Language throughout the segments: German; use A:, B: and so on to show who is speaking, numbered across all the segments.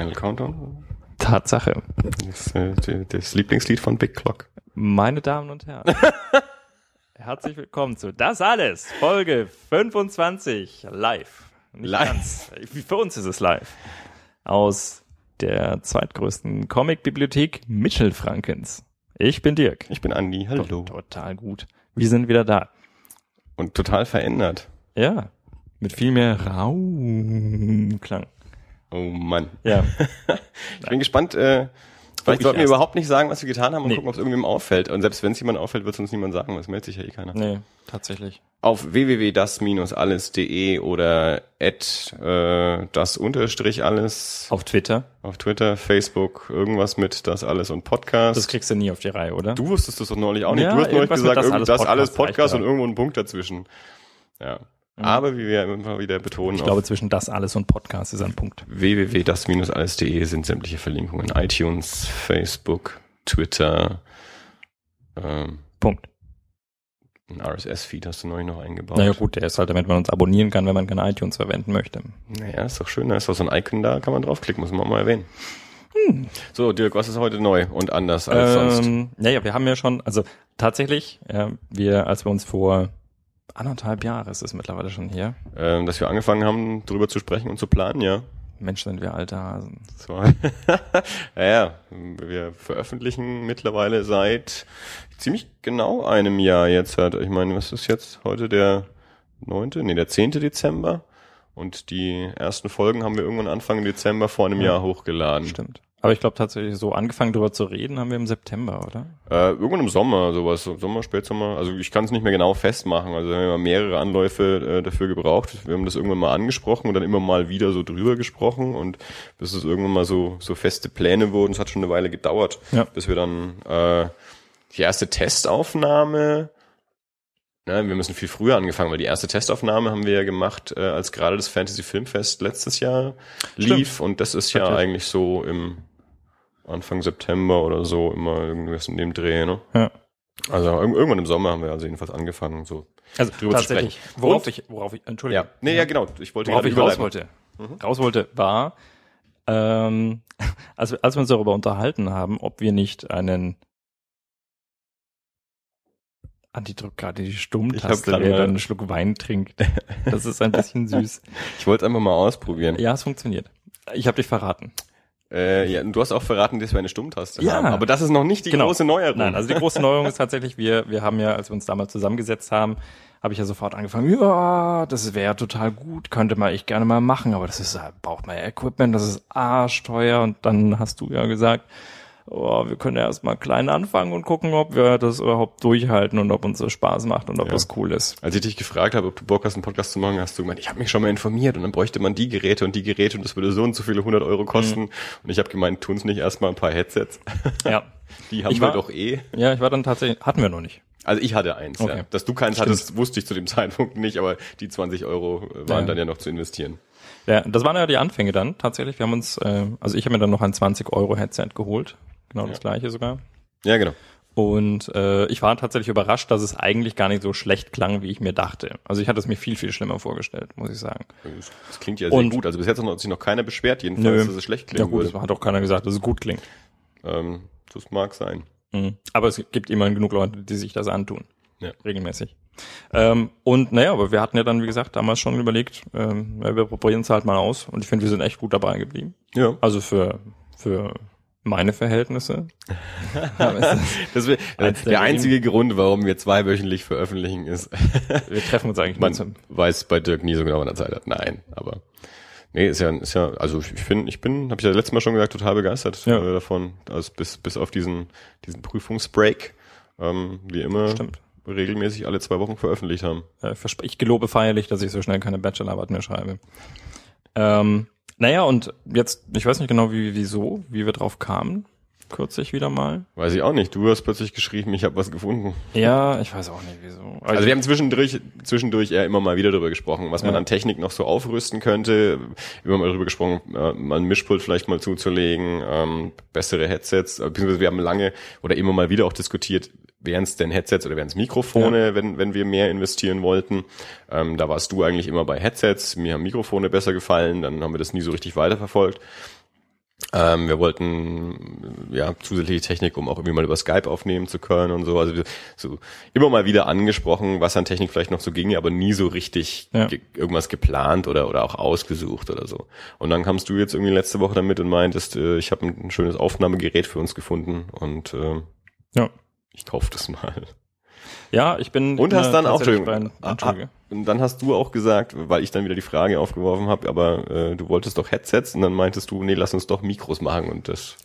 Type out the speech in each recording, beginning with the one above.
A: Final Countdown?
B: Tatsache.
A: Das, äh, das Lieblingslied von Big Clock.
B: Meine Damen und Herren. Herzlich willkommen zu Das Alles, Folge 25, live. Nicht
A: Live.
B: Ganz. Für uns ist es live. Aus der zweitgrößten Comic-Bibliothek Mittelfrankens. Ich bin Dirk.
A: Ich bin Andi, hallo.
B: Total gut. Wir sind wieder da.
A: Und total verändert.
B: Ja. Mit viel mehr Raumklang.
A: Oh Mann.
B: Ja.
A: Ich bin gespannt, äh, vielleicht
B: ich
A: sollten wir
B: erst.
A: überhaupt nicht sagen, was wir getan haben und
B: Nee.
A: gucken, ob es irgendwem auffällt. Und selbst wenn es jemand auffällt, wird es uns niemand sagen, weil es meldet sich ja eh keiner.
B: Nee, tatsächlich.
A: Auf www.das-alles.de oder at äh, das unterstrich alles
B: Auf Twitter.
A: auf Twitter, Facebook, irgendwas mit das alles und Podcast.
B: Das kriegst du nie auf die Reihe, oder?
A: Du wusstest das doch neulich auch nicht.
B: Ja,
A: du hast neulich gesagt,
B: das
A: das,
B: alles
A: das alles
B: Podcast
A: und irgendwo ein Punkt dazwischen. Ja. Aber wie wir immer wieder betonen,
B: Ich glaube, zwischen das alles und Podcast ist ein Punkt.
A: www.das-alles.de sind sämtliche Verlinkungen. iTunes, Facebook, Twitter, ähm,
B: Punkt.
A: ein RSS-Feed hast du neulich noch eingebaut.
B: Naja gut, der ist halt, damit man uns abonnieren kann, wenn man keine iTunes verwenden möchte.
A: Naja, ist doch schön, da ist doch so ein Icon da, kann man draufklicken, muss man auch mal erwähnen.
B: Hm.
A: So, Dirk, was ist heute neu und anders als sonst?
B: Ähm, ja, ja, wir haben ja schon, also tatsächlich, ja, wir, als wir uns vor anderthalb Jahre ist es mittlerweile schon hier.
A: Ähm, dass wir angefangen haben, drüber zu sprechen und zu planen, ja.
B: Mensch, sind wir alte Hasen.
A: So. ja, ja, wir veröffentlichen mittlerweile seit ziemlich genau einem Jahr jetzt halt. Ich meine, was ist jetzt heute der neunte? Nee, der zehnte Dezember. Und die ersten Folgen haben wir irgendwann Anfang Dezember vor einem
B: Ja.
A: Jahr hochgeladen.
B: Stimmt. Aber ich glaube tatsächlich, so angefangen drüber zu reden, haben wir im September, oder?
A: Äh, irgendwann im Sommer, sowas, so Sommer, Spätsommer. Also ich kann es nicht mehr genau festmachen. Also wir haben ja mehrere Anläufe äh, dafür gebraucht. Wir haben das irgendwann mal angesprochen und dann immer mal wieder so drüber gesprochen und bis es irgendwann mal so so feste Pläne wurden. Es hat schon eine Weile gedauert,
B: Ja.
A: bis wir dann äh, die erste Testaufnahme. Na, wir müssen viel früher angefangen, weil die erste Testaufnahme haben wir ja gemacht, äh, als gerade das Fantasy Filmfest letztes Jahr lief und das ist ja
B: Richtig.
A: eigentlich so im Anfang September oder so immer irgendwas in dem Dreh, ne?
B: Ja.
A: Also irg- irgendwann im Sommer haben wir also jedenfalls angefangen, so.
B: Also
A: Drüber zu
B: tatsächlich,
A: sprechen.
B: worauf
A: Und-
B: ich, worauf ich, Entschuldigung.
A: Ja, nee, ja, genau. Ich wollte
B: Worauf ich raus wollte, raus wollte, war, ähm, als, wir- als wir uns darüber unterhalten haben, ob wir nicht einen Andi drückt gerade die Stummtaste, der dann einen Schluck Wein trinkt. Das ist ein bisschen süß.
A: Ich wollte einfach mal ausprobieren.
B: Ja, es funktioniert. Ich habe dich verraten.
A: Äh, ja, du hast auch verraten, dass wir eine Stummtaste
B: Ja.
A: haben. Aber das ist noch nicht die
B: Genau.
A: große Neuerung.
B: Nein, also die große Neuerung ist tatsächlich, wir, wir haben ja, als wir uns damals zusammengesetzt haben, habe ich ja sofort angefangen, ja, das wäre total gut, könnte man echt gerne mal machen, aber das ist, braucht man ja Equipment, das ist arschteuer und dann hast du ja gesagt, oh, wir können ja erstmal klein anfangen und gucken, ob wir das überhaupt durchhalten und ob uns das Spaß macht und ob
A: Ja.
B: das cool ist.
A: Als ich dich gefragt habe, ob du Bock hast, einen Podcast zu machen, hast du gemeint, ich habe mich schon mal informiert und dann bräuchte man die Geräte und die Geräte und das würde so und so viele hundert Euro kosten.
B: Mhm.
A: Und ich habe gemeint, tun's nicht erstmal ein paar Headsets.
B: Ja.
A: Die haben
B: Ich
A: wir
B: war-
A: doch eh.
B: Ja, ich war dann tatsächlich, hatten wir noch nicht.
A: Also ich hatte eins,
B: Okay.
A: ja. Dass du keins
B: Stimmt.
A: hattest, wusste ich zu dem Zeitpunkt nicht, aber die 20 Euro waren
B: Ja.
A: dann ja noch zu investieren.
B: Ja, das waren ja die Anfänge dann tatsächlich. Wir haben uns, äh, also ich habe mir dann noch ein 20 Euro Headset geholt, genau das gleiche sogar.
A: Ja, genau.
B: Und äh, ich war tatsächlich überrascht, dass es eigentlich gar nicht so schlecht klang, wie ich mir dachte. Also ich hatte es mir viel, viel schlimmer vorgestellt, muss ich sagen.
A: Das, klingt ja sehr
B: Und-
A: gut. Also bis jetzt hat sich noch keiner beschwert, jedenfalls,
B: Nö.
A: dass es schlecht
B: Ja
A: klingen
B: gut,
A: würde.
B: hat auch keiner gesagt, dass es gut klingt.
A: Ähm, das mag sein.
B: Mhm. Aber es gibt immerhin genug Leute, die sich das antun.
A: Ja.
B: Regelmäßig. Ähm, und naja, aber wir hatten ja dann, wie gesagt, damals schon überlegt, ähm, ja, wir probieren es halt mal aus. Und ich finde, wir sind echt gut dabei geblieben.
A: Ja.
B: Also für, für meine Verhältnisse. Es ist-
A: Das äh,
B: der
A: einzige Grund, warum wir zweiwöchentlich veröffentlichen, ist,
B: wir treffen uns eigentlich
A: man
B: zum,
A: weiß bei Dirk nie so genau, wann er Zeit hat. Nein, aber nee, ist ja, ist ja, also ich finde, ich bin, habe ich ja letztes Mal schon gesagt, total begeistert
B: Ja.
A: äh, davon, also bis bis auf diesen diesen Prüfungsbreak, ähm, wie immer
B: Stimmt.
A: regelmäßig alle zwei Wochen veröffentlicht haben.
B: Ich gelobe feierlich, dass ich so schnell keine Bachelorarbeit mehr schreibe. Ähm, naja, und jetzt, ich weiß nicht genau, wie, wieso, wie wir drauf kamen, kürzlich wieder mal.
A: Weiß ich auch nicht. Du hast plötzlich geschrieben, ich habe was gefunden.
B: Ja, ich weiß auch nicht, wieso.
A: Also wir haben zwischendurch, zwischendurch eher immer mal wieder darüber gesprochen, was man
B: Ja.
A: an Technik noch so aufrüsten könnte. Immer mal darüber gesprochen, äh, mal ein Mischpult vielleicht mal zuzulegen, ähm, bessere Headsets. äh, Beziehungsweise wir haben lange oder immer mal wieder auch diskutiert, wären es denn Headsets oder wären es Mikrofone, wenn, wenn wir mehr investieren wollten. Ähm, da warst du eigentlich immer bei Headsets. Mir haben Mikrofone besser gefallen. Dann haben wir das nie so richtig weiterverfolgt. Ähm, wir wollten ja zusätzliche Technik, um auch irgendwie mal über Skype aufnehmen zu können und so. Also so immer mal wieder angesprochen, was an Technik vielleicht noch so ginge, aber nie so richtig
B: Ja.
A: ge irgendwas geplant oder oder auch ausgesucht oder so. Und dann kamst du jetzt irgendwie letzte Woche damit und meintest, äh, ich habe ein schönes Aufnahmegerät für uns gefunden und äh,
B: Ja.
A: Ich kauf das mal.
B: Ja, ich bin.
A: Und hast
B: da
A: dann auch, Entschuldigung,
B: bei-
A: ah, und dann hast du auch gesagt, weil ich dann wieder die Frage aufgeworfen habe, aber äh, du wolltest doch Headsets und dann meintest du, nee, lass uns doch Mikros machen und das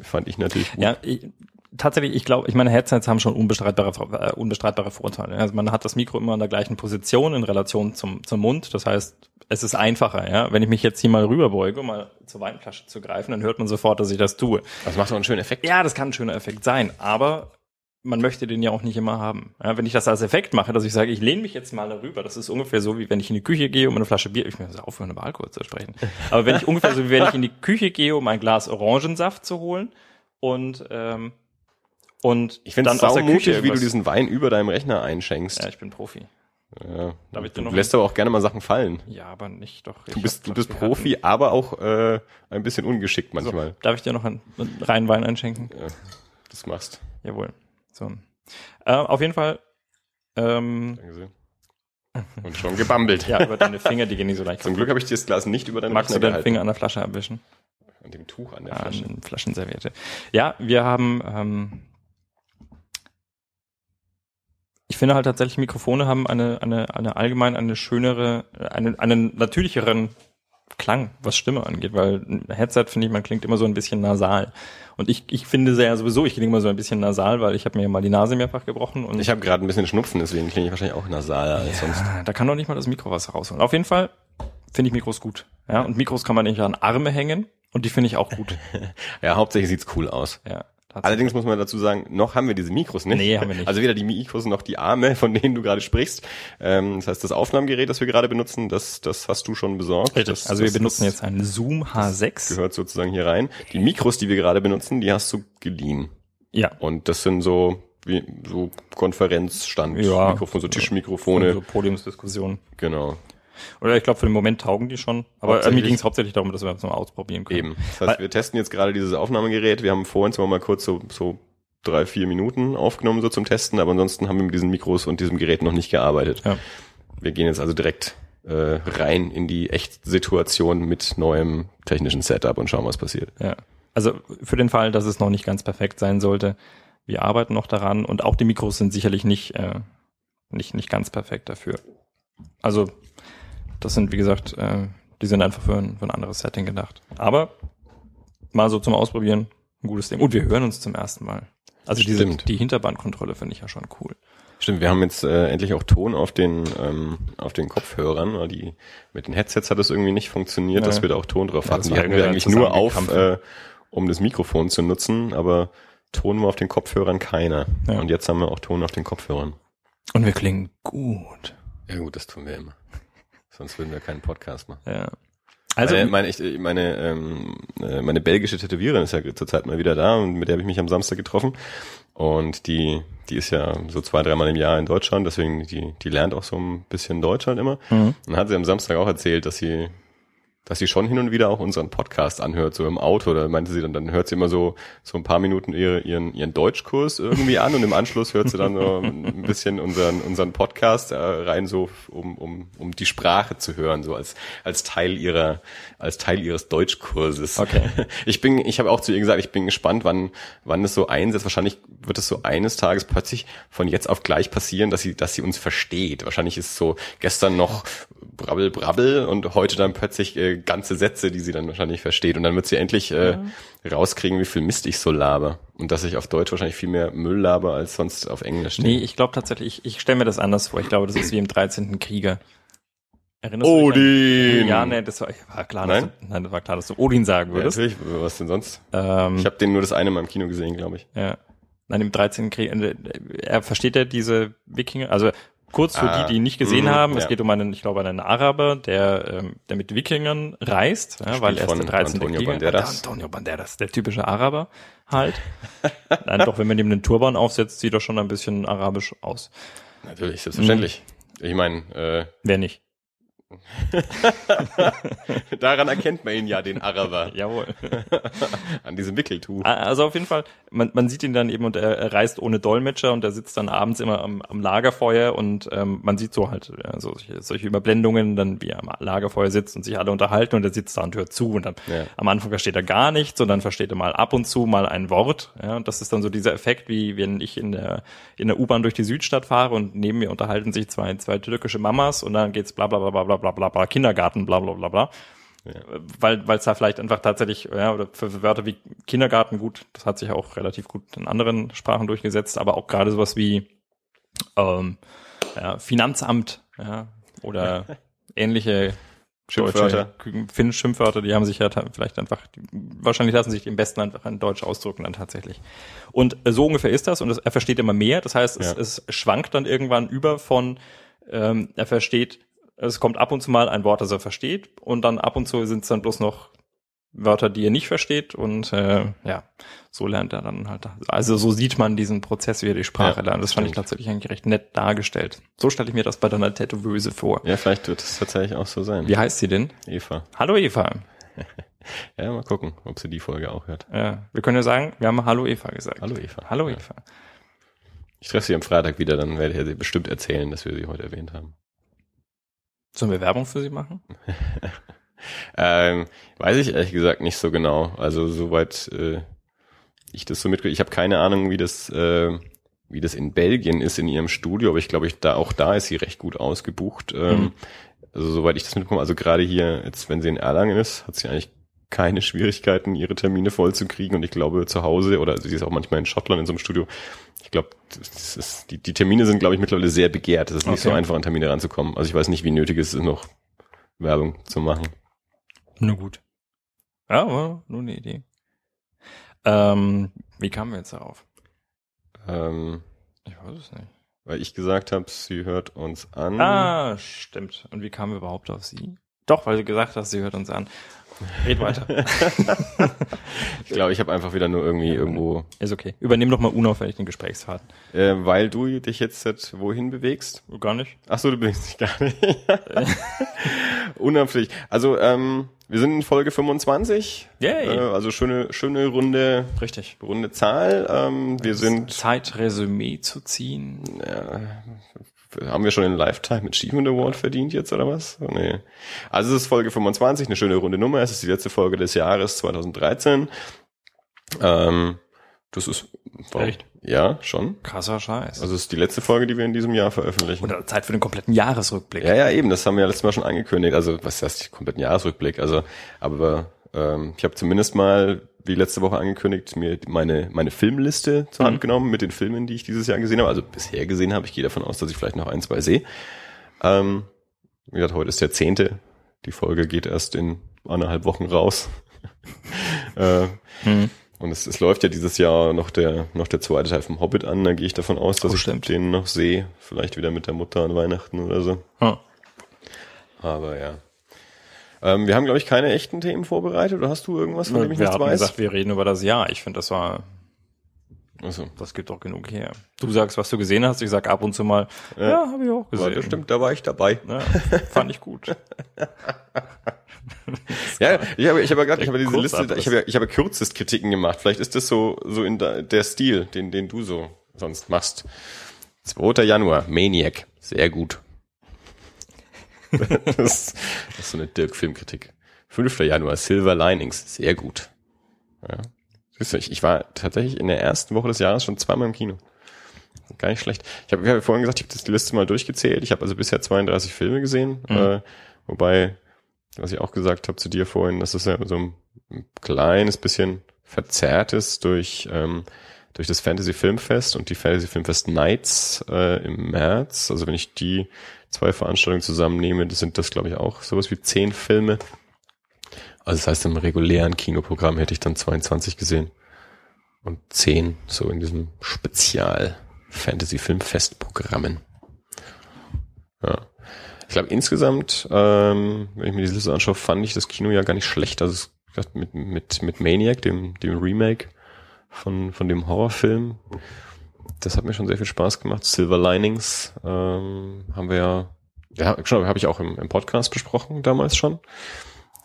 A: fand ich natürlich gut.
B: Ja, ich, tatsächlich, ich glaube, ich meine, Headsets haben schon unbestreitbare, äh, unbestreitbare Vorteile. Also man hat das Mikro immer in der gleichen Position in Relation zum, zum Mund. Das heißt, es ist einfacher, ja. Wenn ich mich jetzt hier mal rüberbeuge, um mal zur Weinflasche zu greifen, dann hört man sofort, dass ich das tue.
A: Das macht doch einen schönen Effekt.
B: Ja, das kann ein schöner Effekt sein, aber man möchte den ja auch nicht immer haben. Ja, wenn ich das als Effekt mache, dass ich sage, ich lehne mich jetzt mal darüber, das ist ungefähr so, wie wenn ich in die Küche gehe, um eine Flasche Bier, ich muss aufhören, über Alkohol zu sprechen, aber wenn ich ungefähr so, wie wenn ich in die Küche gehe, um ein Glas Orangensaft zu holen und, ähm, und
A: Ich finde es saumutig,
B: Küche
A: wie du diesen Wein über deinem Rechner einschenkst.
B: Ja, ich bin Profi.
A: Ja.
B: Dir
A: Du
B: noch
A: lässt aber auch gerne mal Sachen fallen.
B: Ja, aber nicht doch.
A: Du bist, du bist Profi, aber auch äh, ein bisschen ungeschickt manchmal.
B: Darf ich dir noch einen, einen reinen Wein einschenken?
A: Das machst.
B: Jawohl. So. Äh, auf jeden Fall, ähm,
A: Danke sehr. Und schon gebambelt.
B: ja, über deine Finger, die gehen nicht so leicht.
A: Zum Glück habe ich dir das Glas nicht über deinen
B: Magst du
A: Rechner
B: deinen
A: gehalten.
B: Finger an der Flasche abwischen?
A: An dem Tuch an der
B: An
A: Flasche.
B: den Flaschenserviette. Ja, wir haben, ähm, ich finde halt tatsächlich, Mikrofone haben eine, eine, eine allgemein eine schönere, eine, einen natürlicheren Klang, was Stimme angeht, weil ein Headset, finde ich, man klingt immer so ein bisschen nasal. Und ich, ich finde sehr sowieso, ich klinge immer so ein bisschen nasal, weil ich habe mir mal die Nase mehrfach gebrochen und
A: Ich habe gerade ein bisschen Schnupfen, deswegen klinge ich wahrscheinlich auch nasaler als sonst.
B: Ah, da kann doch nicht mal das Mikro was rausholen. Auf jeden Fall finde ich Mikros gut. Ja, und Mikros kann man nicht an Arme hängen und die finde ich auch gut.
A: Ja, hauptsächlich sieht's cool aus.
B: Ja.
A: Allerdings muss man dazu sagen, noch haben wir diese Mikros nicht.
B: Nee, haben wir nicht.
A: Also weder die Mikros noch die Arme, von denen du gerade sprichst. Ähm, das heißt, das Aufnahmegerät, das wir gerade benutzen, das, das hast du schon besorgt. Das,
B: also wir
A: das,
B: benutzen
A: das
B: jetzt einen Zoom H6.
A: gehört sozusagen hier rein. Die Mikros, die wir gerade benutzen, die hast du geliehen.
B: Ja.
A: Und das sind so wie so Konferenzstand,
B: Ja.
A: Mikrofon, so Tischmikrofone.
B: So Podiumsdiskussionen.
A: Genau.
B: Oder ich glaube, für den Moment taugen die schon. Aber äh, mir ging es hauptsächlich darum, dass wir das mal ausprobieren können.
A: Eben. Das heißt, wir testen jetzt gerade dieses Aufnahmegerät. Wir haben vorhin zwar mal kurz so, so drei, vier Minuten aufgenommen so zum Testen, aber ansonsten haben wir mit diesen Mikros und diesem Gerät noch nicht gearbeitet.
B: Ja.
A: Wir gehen jetzt also direkt äh, rein in die Echtsituation mit neuem technischen Setup und schauen, was passiert.
B: Ja. Also für den Fall, dass es noch nicht ganz perfekt sein sollte, wir arbeiten noch daran und auch die Mikros sind sicherlich nicht, äh, nicht, nicht ganz perfekt dafür. Also das sind, wie gesagt, äh, die sind einfach für ein, für ein anderes Setting gedacht. Aber mal so zum Ausprobieren, ein gutes Ding. Und wir hören uns zum ersten Mal. Also diese, die Hinterbandkontrolle finde ich ja schon cool.
A: Stimmt, wir haben jetzt äh, endlich auch Ton auf den ähm, auf den Kopfhörern. weil Die mit den Headsets hat es irgendwie nicht funktioniert,
B: Nee.
A: dass wir da auch Ton drauf
B: Ja, das
A: hatten. Die hatten wir eigentlich nur auf, äh, um das Mikrofon zu nutzen, aber Ton war auf den Kopfhörern keiner.
B: Ja.
A: Und jetzt haben wir auch Ton auf den Kopfhörern.
B: Und wir klingen gut.
A: Ja gut, das tun wir immer. Sonst würden wir keinen Podcast machen.
B: Ja. Also,
A: meine, meine, ich, meine, ähm, äh, meine belgische Tätowiererin ist ja zurzeit mal wieder da und mit der habe ich mich am Samstag getroffen. Und die, die ist ja so zwei, dreimal im Jahr in Deutschland, deswegen die, die lernt auch so ein bisschen Deutsch halt immer.
B: Mhm.
A: Und hat sie am Samstag auch erzählt, dass sie, dass sie schon hin und wieder auch unseren Podcast anhört, so im Auto. Da meinte sie dann, dann hört sie immer so, so ein paar Minuten ihre, ihren, ihren Deutschkurs irgendwie an und im Anschluss hört sie dann so ein bisschen unseren, unseren Podcast äh, rein, so um, um, um die Sprache zu hören, so als, als Teil ihrer, als Teil ihres Deutschkurses.
B: Okay.
A: Ich bin, ich habe auch zu ihr gesagt, ich bin gespannt, wann, wann es so einsetzt. Wahrscheinlich wird es so eines Tages plötzlich von jetzt auf gleich passieren, dass sie, dass sie uns versteht. Wahrscheinlich ist so gestern noch brabbel, brabbel und heute dann plötzlich äh, ganze Sätze, die sie dann wahrscheinlich versteht. Und dann wird sie endlich äh, rauskriegen, wie viel Mist ich so laber. Und dass ich auf Deutsch wahrscheinlich viel mehr Müll laber als sonst auf Englisch.
B: nee, ich glaube tatsächlich, ich, ich stelle mir das anders vor. Ich glaube, das ist wie im 13. Krieger. Erinnerst du dich
A: Odin!
B: an, Ja, nee, das war, war klar, dass
A: Nein?
B: du, nein, das war klar, dass du Odin sagen
A: Ja,
B: würdest.
A: natürlich, was denn sonst?
B: ähm,
A: Ich habe den nur das eine Mal im Kino gesehen, glaube ich.
B: ja. Nein, im 13. Krieg, äh, er versteht ja diese Wikinger, also kurz für
A: Ah,
B: die, die ihn nicht gesehen
A: mhm,
B: haben, es
A: ja.
B: geht um einen, ich glaube, einen Araber, der, ähm, der mit Wikingern reist, ja, weil er ist
A: von
B: der 13.
A: Antonio
B: Krieger.
A: Banderas.
B: Antonio Banderas, der typische Araber halt. Nein, doch, wenn man ihm einen Turban aufsetzt, sieht er schon ein bisschen arabisch aus.
A: Natürlich, selbstverständlich. Ich meine, äh,
B: Wer nicht?
A: Daran erkennt man ihn ja, den Araber.
B: Jawohl.
A: An diesem Wickeltuch.
B: Also auf jeden Fall, man, man sieht ihn dann eben und er, er reist ohne Dolmetscher und er sitzt dann abends immer am, am Lagerfeuer und ähm, man sieht so halt ja, so solche, solche Überblendungen, dann wie er am Lagerfeuer sitzt und sich alle unterhalten und er sitzt da und hört zu und dann
A: Ja.
B: am Anfang versteht er gar nichts und dann versteht er mal ab und zu mal ein Wort. Ja, und das ist dann so dieser Effekt, wie wenn ich in der in der U-Bahn durch die Südstadt fahre und neben mir unterhalten sich zwei zwei türkische Mamas und dann geht's bla bla bla bla bla bla bla bla Kindergarten bla bla bla bla. Weil weil es da vielleicht einfach tatsächlich ja oder für, Wörter wie Kindergarten gut, das hat sich auch relativ gut in anderen Sprachen durchgesetzt, aber auch gerade sowas wie ähm, ja, Finanzamt ja, oder ähnliche
A: Schimpfwörter.
B: Finnisch Schimpfwörter, die haben sich ja vielleicht einfach, die, wahrscheinlich lassen sich die im besten einfach in Deutsch ausdrücken dann tatsächlich. Und äh, so ungefähr ist das und das, er versteht immer mehr. Das heißt,
A: Ja.
B: es, es schwankt dann irgendwann über von, ähm, er versteht, es kommt ab und zu mal ein Wort, das er versteht und dann ab und zu sind es dann bloß noch Wörter, die er nicht versteht und äh, ja, so lernt er dann halt. Also so sieht man diesen Prozess, wie er die Sprache
A: Ja,
B: lernt. Das fand ich
A: stimmt.
B: tatsächlich eigentlich recht nett dargestellt. So stelle ich mir das bei deiner Tätowöse vor.
A: Ja, vielleicht wird es tatsächlich auch so sein.
B: Wie heißt sie denn?
A: Eva.
B: Hallo Eva.
A: Ja, mal gucken, ob sie die Folge auch hört.
B: Ja, wir können ja sagen, wir haben Hallo Eva gesagt.
A: Hallo Eva.
B: Hallo
A: Ja.
B: Eva.
A: Ich treffe sie am Freitag wieder, dann werde ich ihr bestimmt erzählen, dass wir sie heute erwähnt haben.
B: Sollen wir Werbung für sie machen?
A: Ähm, weiß ich ehrlich gesagt nicht so genau. Also soweit äh, ich das so mitkriege. Ich habe keine Ahnung, wie das, äh, wie das in Belgien ist in ihrem Studio, aber ich glaube, ich, da auch da ist sie recht gut ausgebucht. Ähm,
B: Mhm.
A: Also soweit ich das mitbekomme, also gerade hier, jetzt wenn sie in Erlangen ist, hat sie eigentlich keine Schwierigkeiten, ihre Termine voll zu kriegen. Und ich glaube zu Hause, oder sie ist auch manchmal in Schottland in so einem Studio, ich glaube, die, die Termine sind, glaube ich, mittlerweile sehr begehrt. Es ist nicht
B: Okay.
A: so einfach, an Termine ranzukommen. Also ich weiß nicht, wie nötig es ist, noch Werbung zu machen.
B: Nur gut. Ja, aber nur eine Idee. Ähm, wie kamen wir jetzt darauf?
A: Ähm,
B: Ich weiß es nicht.
A: weil ich gesagt habe, sie hört uns an.
B: Ah, stimmt. Und wie kamen wir überhaupt auf sie? Doch, weil du gesagt hast, sie hört uns an. Red weiter.
A: Ich glaube, ich habe einfach wieder nur irgendwie irgendwo,
B: Ist okay. Übernehm doch mal unauffällig den Gesprächsfaden.
A: äh, weil du dich jetzt halt wohin bewegst.
B: Gar nicht.
A: Ach so, du bewegst dich gar nicht. Unabsichtlich. Also, ähm, wir sind in Folge 25.
B: Yay.
A: Äh, also schöne, schöne runde,
B: Richtig.
A: runde Zahl. Ähm, wir sind,
B: Zeit, Resümee zu ziehen.
A: Haben wir schon den Lifetime Achievement Award verdient jetzt oder was? Nee. Also es ist Folge 25, eine schöne runde Nummer. Es ist die letzte Folge des Jahres 2013. Ähm, das ist, wow.
B: Echt?
A: Ja, schon.
B: Krasser Scheiß.
A: Also es ist die letzte Folge, die wir in diesem Jahr veröffentlichen.
B: Oder Zeit für den kompletten Jahresrückblick.
A: Ja, ja, eben, das haben wir ja letztes Mal schon angekündigt. Also, was heißt kompletten Jahresrückblick? Also, aber ähm, ich habe zumindest mal, wie letzte Woche angekündigt, mir meine, meine Filmliste zur Hand
B: Mhm.
A: genommen mit den Filmen, die ich dieses Jahr gesehen habe. Also bisher gesehen habe. Ich gehe davon aus, dass ich vielleicht noch ein, zwei sehe. Ähm, wie gesagt, heute ist der zehnte. Die Folge geht erst in anderthalb Wochen raus. äh,
B: Hm.
A: und es, es läuft ja dieses Jahr noch der, noch der zweite Teil vom Hobbit an. Da gehe ich davon aus, dass
B: Oh,
A: ich den noch sehe. Vielleicht wieder mit der Mutter an Weihnachten oder so.
B: Hm.
A: Aber ja. Ähm, wir haben, glaube ich, keine echten Themen vorbereitet. Oder hast du irgendwas, von dem ich
B: wir
A: nichts weiß?
B: gesagt, wir reden über das Jahr. Ich finde, das war,
A: Achso.
B: das gibt doch genug her. Du sagst, was du gesehen hast. Ich sag ab und zu mal, ja,
A: Ja.
B: habe ich auch gesehen.
A: Ja, das stimmt, da war ich dabei.
B: Ja, fand ich gut.
A: Ja, ich habe, ich habe gerade, ich habe diese. Liste, ich habe, ja- ich habe Kürzestkritiken gemacht. Vielleicht ist das so, so in der, der Stil, den, den du so sonst machst. 2. Januar, Maniac, sehr gut. Das, ist- das ist so eine Dirk-Filmkritik. 5. Januar, Silver Linings, sehr gut. Ja. Siehst du, ich, ich war tatsächlich in der ersten Woche des Jahres schon zweimal im Kino. Gar nicht schlecht. Ich habe hab vorhin gesagt, ich habe das die Liste mal durchgezählt. Ich habe also bisher 32 Filme gesehen,
B: Mhm.
A: äh, wobei, was ich auch gesagt habe zu dir vorhin, das ist ja so ein kleines bisschen verzerrtes durch ähm, durch das Fantasy Filmfest und die Fantasy Filmfest Nights äh, im März. Also wenn ich die zwei Veranstaltungen zusammennehme, das sind das glaube ich auch sowas wie zehn Filme. Also das heißt, im regulären Kinoprogramm hätte ich dann 22 gesehen und 10 so in diesem Spezial Fantasy Filmfest Programmen. Ja. Ich glaube insgesamt, ähm, wenn ich mir diese Liste anschaue, fand ich das Kino ja gar nicht schlecht. Also mit, mit, mit Maniac, dem, dem Remake von, von dem Horrorfilm, das hat mir schon sehr viel Spaß gemacht. Silver Linings ähm, haben wir ja Ja, schon, habe ich auch im, im Podcast besprochen, damals schon.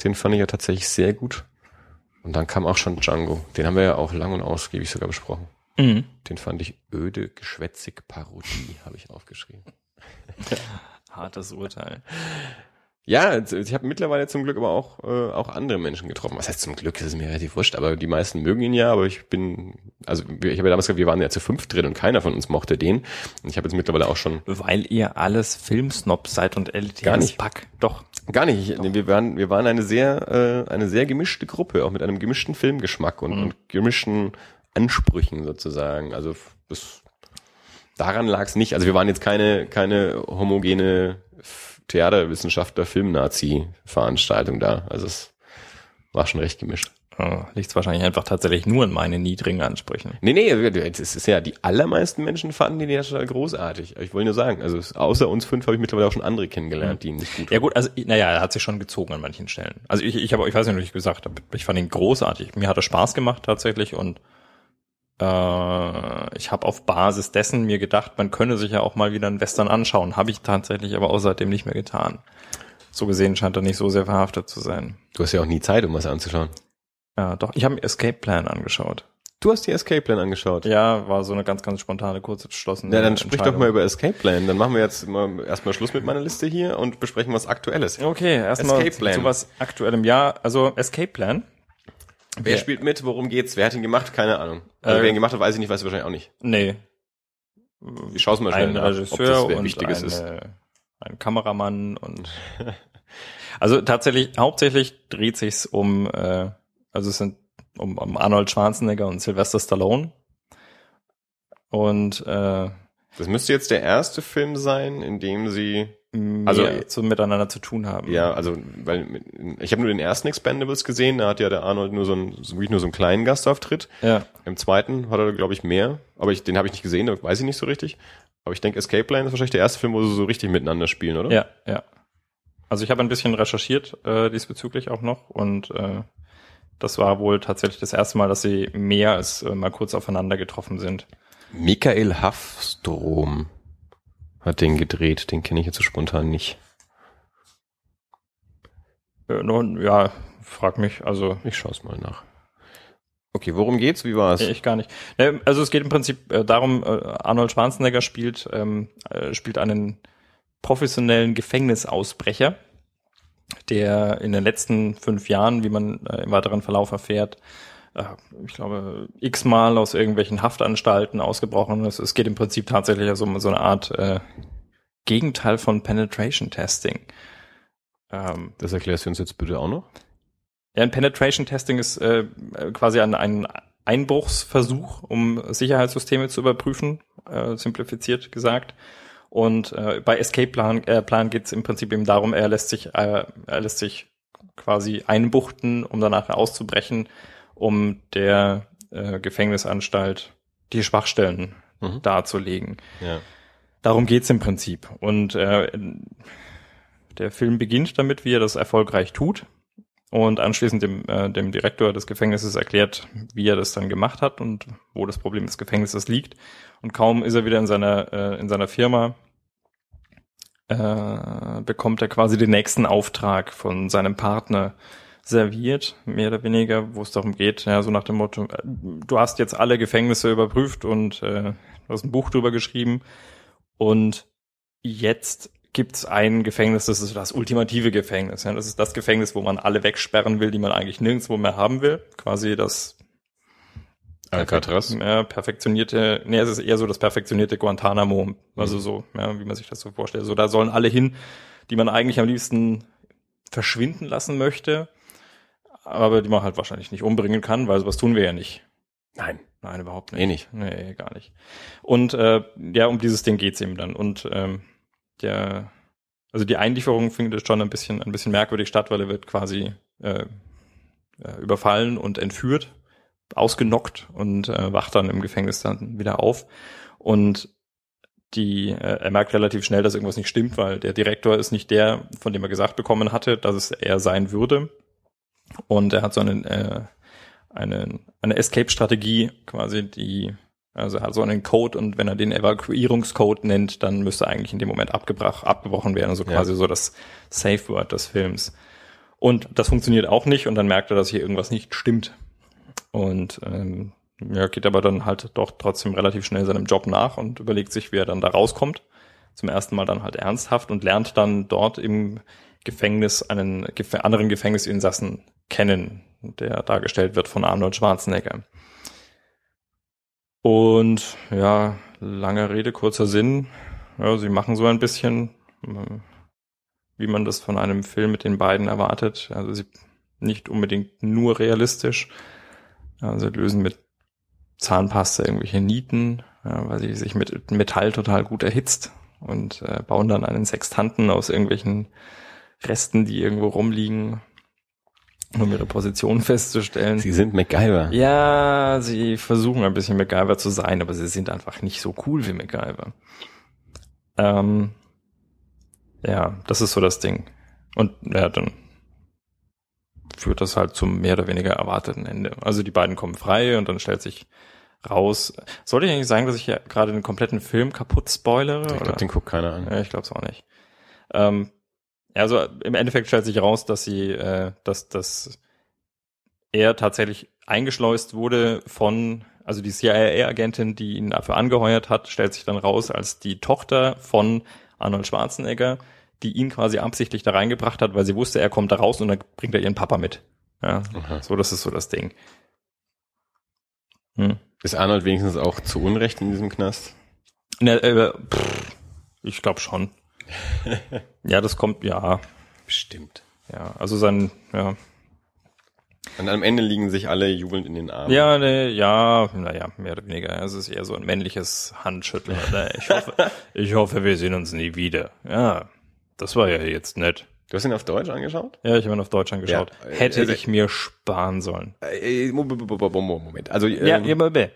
A: Den fand ich ja tatsächlich sehr gut. Und dann kam auch schon Django. Den haben wir ja auch lang und ausgiebig sogar besprochen.
B: Mhm.
A: Den fand ich öde, geschwätzig, Parodie, habe ich aufgeschrieben.
B: Hartes Urteil.
A: Ja, ich habe mittlerweile zum Glück aber auch, äh, auch andere Menschen getroffen. Was heißt zum Glück, das ist mir relativ wurscht, aber die meisten mögen ihn ja, aber ich bin, also ich habe ja damals gesagt, wir waren ja zu fünf drin und keiner von uns mochte den. Und ich habe jetzt mittlerweile auch schon.
B: Weil ihr alles Filmsnobs seid und elitäres
A: Gar nicht.
B: Pack. Doch.
A: Gar nicht. Ich, nee, wir waren, wir waren eine sehr, äh, eine sehr gemischte Gruppe, auch mit einem gemischten Filmgeschmack und,
B: Mhm.
A: und gemischten Ansprüchen sozusagen. Also das, daran lag es nicht. Also wir waren jetzt keine, keine homogene Theaterwissenschaftler Film-Nazi-Veranstaltung da. Also es war schon recht gemischt.
B: Äh, Liegt wahrscheinlich einfach tatsächlich nur in meinen niedrigen Ansprüchen.
A: Nee, nee, es ist ja, die allermeisten Menschen fanden den ja total großartig. Ich wollte nur sagen, also außer uns fünf habe ich mittlerweile auch schon andere kennengelernt, die ihn nicht gut
B: Ja gut, also naja, er hat sich schon gezogen an manchen Stellen. Also ich, ich habe, ich weiß nicht, ob ich gesagt habe, ich fand ihn großartig. Mir hat er Spaß gemacht tatsächlich und äh, ich habe auf Basis dessen mir gedacht, man könne sich ja auch mal wieder einen Western anschauen. Habe ich tatsächlich aber außerdem nicht mehr getan. So gesehen scheint er nicht so sehr verhaftet zu sein.
A: Du hast ja auch nie Zeit, um was anzuschauen.
B: Ja, doch. Ich habe mir Escape Plan angeschaut.
A: Du hast die Escape Plan angeschaut.
B: Ja, war so eine ganz, ganz spontane, kurze geschlossene
A: Ja, dann sprich doch mal über Escape Plan. Dann machen wir jetzt mal erstmal Schluss mit meiner Liste hier und besprechen was Aktuelles.
B: Okay, erstmal zu was aktuellem Jahr. Also Escape Plan.
A: Wer
B: Ja.
A: spielt mit? Worum geht's? Wer hat ihn gemacht? Keine Ahnung. Also
B: Äh,
A: wer ihn gemacht hat, weiß ich nicht, weiß ich wahrscheinlich auch nicht.
B: Nee.
A: Ich schaue mal schnell
B: Ein
A: nach, ob
B: Regisseur
A: das wer
B: und
A: Wichtiges ist.
B: eine, ein Kameramann und also tatsächlich hauptsächlich dreht sich's um äh, also es sind um, um Arnold Schwarzenegger und Sylvester Stallone und äh,
A: Das müsste jetzt der erste Film sein, in dem sie Also-
B: so miteinander zu tun haben.
A: Ja, also weil ich habe nur den ersten Expendables gesehen, da hat ja der Arnold nur so einen so wirklich nur so einen kleinen Gastauftritt.
B: Ja.
A: Im zweiten hat er glaube ich mehr, aber ich, den habe ich nicht gesehen, da weiß ich nicht so richtig. Aber ich denke Escape Plan ist wahrscheinlich der erste Film, wo sie so richtig miteinander spielen, oder?
B: Ja, ja. Also ich habe ein bisschen recherchiert äh, diesbezüglich auch noch und äh, das war wohl tatsächlich das erste Mal, dass sie mehr als äh, mal kurz aufeinander getroffen sind.
A: Michael Hafstrom hat den gedreht, den kenne ich jetzt so spontan nicht.
B: Äh, nun, ja, frag mich, also
A: Ich schaue es mal nach. Okay, worum geht's? Wie war's?
B: ich gar nicht. Ne, Also es geht im Prinzip äh, darum, äh, Arnold Schwarzenegger spielt ähm, äh, spielt einen professionellen Gefängnisausbrecher, der in den letzten fünf Jahren, wie man im weiteren Verlauf erfährt, äh, ich glaube, x-mal aus irgendwelchen Haftanstalten ausgebrochen ist. Es geht im Prinzip tatsächlich also um so eine Art äh, Gegenteil von Penetration Testing. Ähm,
A: Das erklärst du uns jetzt bitte auch noch.
B: ja, ein Penetration Testing ist äh, quasi ein, ein Einbruchsversuch, um Sicherheitssysteme zu überprüfen, äh, simplifiziert gesagt. Und äh, bei Escape Plan, äh, Plan geht es im Prinzip eben darum, er lässt sich, äh, er lässt sich quasi einbuchten, um danach auszubrechen, um der äh, Gefängnisanstalt die Schwachstellen
A: Mhm.
B: darzulegen.
A: Ja.
B: Darum geht's im Prinzip. Und äh, der Film beginnt damit, wie er das erfolgreich tut. Und anschließend dem, äh, dem Direktor des Gefängnisses erklärt, wie er das dann gemacht hat und wo das Problem des Gefängnisses liegt. Und kaum ist er wieder in seiner, äh, in seiner Firma, äh, bekommt er quasi den nächsten Auftrag von seinem Partner serviert, mehr oder weniger, wo es darum geht, ja, so nach dem Motto, äh, du hast jetzt alle Gefängnisse überprüft und äh, du hast ein Buch drüber geschrieben und jetzt gibt's ein Gefängnis, das ist das ultimative Gefängnis. Ja, das ist das Gefängnis, wo man alle wegsperren will, die man eigentlich nirgendwo mehr haben will. Quasi das
A: Alcatraz.
B: ja, perfektionierte, nee, es ist eher so das perfektionierte Guantanamo, also so, ja, wie man sich das so vorstellt. So, da sollen alle hin, die man eigentlich am liebsten verschwinden lassen möchte, aber die man halt wahrscheinlich nicht umbringen kann, weil sowas tun wir ja nicht.
A: Nein.
B: Nein, überhaupt nicht.
A: Eh nicht.
B: Nee, gar nicht. Und äh, ja, um dieses Ding geht's eben dann. Und ähm, der, also die Einlieferung findet schon ein bisschen, ein bisschen merkwürdig statt, weil er wird quasi äh, äh, überfallen und entführt, ausgenockt und äh, wacht dann im Gefängnis dann wieder auf. Und die, äh, er merkt relativ schnell, dass irgendwas nicht stimmt, weil der Direktor ist nicht der, von dem er gesagt bekommen hatte, dass es er sein würde. Und er hat so einen, äh, eine, eine Escape-Strategie quasi, die Also er hat so einen Code und wenn er den Evakuierungscode nennt, dann müsste eigentlich in dem Moment abgebrach, abgebrochen werden, also quasi so das Safe Word des Films. Und das funktioniert auch nicht und dann merkt er, dass hier irgendwas nicht stimmt. Und ähm, ja, geht aber dann halt doch trotzdem relativ schnell seinem Job nach und überlegt sich, wie er dann da rauskommt. Zum ersten Mal dann halt ernsthaft und lernt dann dort im Gefängnis einen anderen Gefängnisinsassen kennen, der dargestellt wird von Arnold Schwarzenegger. Und ja, lange Rede, kurzer Sinn. Ja, sie machen so ein bisschen, äh, wie man das von einem Film mit den beiden erwartet. Also sie nicht unbedingt nur realistisch. Also lösen mit Zahnpasta irgendwelche Nieten, ja, weil sie sich mit Metall total gut erhitzt und äh, bauen dann einen Sextanten aus irgendwelchen Resten, die irgendwo rumliegen, um ihre Position festzustellen.
A: Sie sind MacGyver.
B: Ja, sie versuchen ein bisschen MacGyver zu sein, aber sie sind einfach nicht so cool wie MacGyver. Ähm, ja, das ist so das Ding. Und ja, dann führt das halt zum mehr oder weniger erwarteten Ende. Also die beiden kommen frei und dann stellt sich raus. Sollte ich eigentlich sagen, dass ich ja gerade den kompletten Film kaputt spoilere?
A: Ich glaube, den guckt keiner an.
B: Ja, ich glaube es auch nicht. Ähm, also im Endeffekt stellt sich raus, dass sie, äh, dass, dass er tatsächlich eingeschleust wurde von, also die CIA-Agentin, die ihn dafür angeheuert hat, stellt sich dann raus als die Tochter von Arnold Schwarzenegger, die ihn quasi absichtlich da reingebracht hat, weil sie wusste, er kommt da raus und dann bringt er ihren Papa mit. Ja,
A: Aha.
B: so, das ist so das Ding. Hm.
A: Ist Arnold wenigstens auch zu Unrecht in diesem Knast?
B: Ne, äh, pff, ich glaube schon. Ja, das kommt, ja,
A: Bestimmt.
B: ja. Also sein, ja,
A: Und am Ende liegen sich alle jubelnd in den Armen.
B: Ja, ne, ja, naja, mehr oder weniger. Es ist eher so ein männliches Handschütteln. Oder? Ich hoffe, ich hoffe, wir sehen uns nie wieder. Ja, das war ja jetzt nett.
A: Du hast ihn auf Deutsch angeschaut?
B: Ja, ich habe ihn auf Deutsch angeschaut.
A: Ja, äh,
B: Hätte
A: also-
B: ich mir sparen sollen.
A: Äh, Mo- Mo- Mo- Mo- Mo- Moment. Also, ähm,
B: Ja, ja,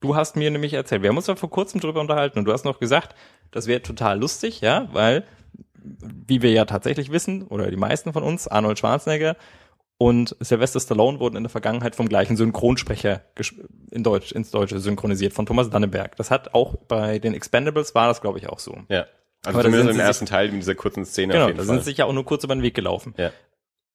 B: du hast mir nämlich erzählt, wir haben uns da vor kurzem drüber unterhalten und du hast noch gesagt, das wäre total lustig, ja, weil, wie wir ja tatsächlich wissen, oder die meisten von uns, Arnold Schwarzenegger und Sylvester Stallone wurden in der Vergangenheit vom gleichen Synchronsprecher in Deutsch, ins Deutsche synchronisiert, von Thomas Dannenberg. Das hat auch bei den Expendables war das, glaube ich, auch so.
A: ja. Also
B: Aber
A: zumindest im ersten Teil in dieser kurzen Szene
B: Genau,
A: auf jeden
B: da
A: Fall.
B: sind sich ja auch nur kurz über den Weg gelaufen.
A: ja.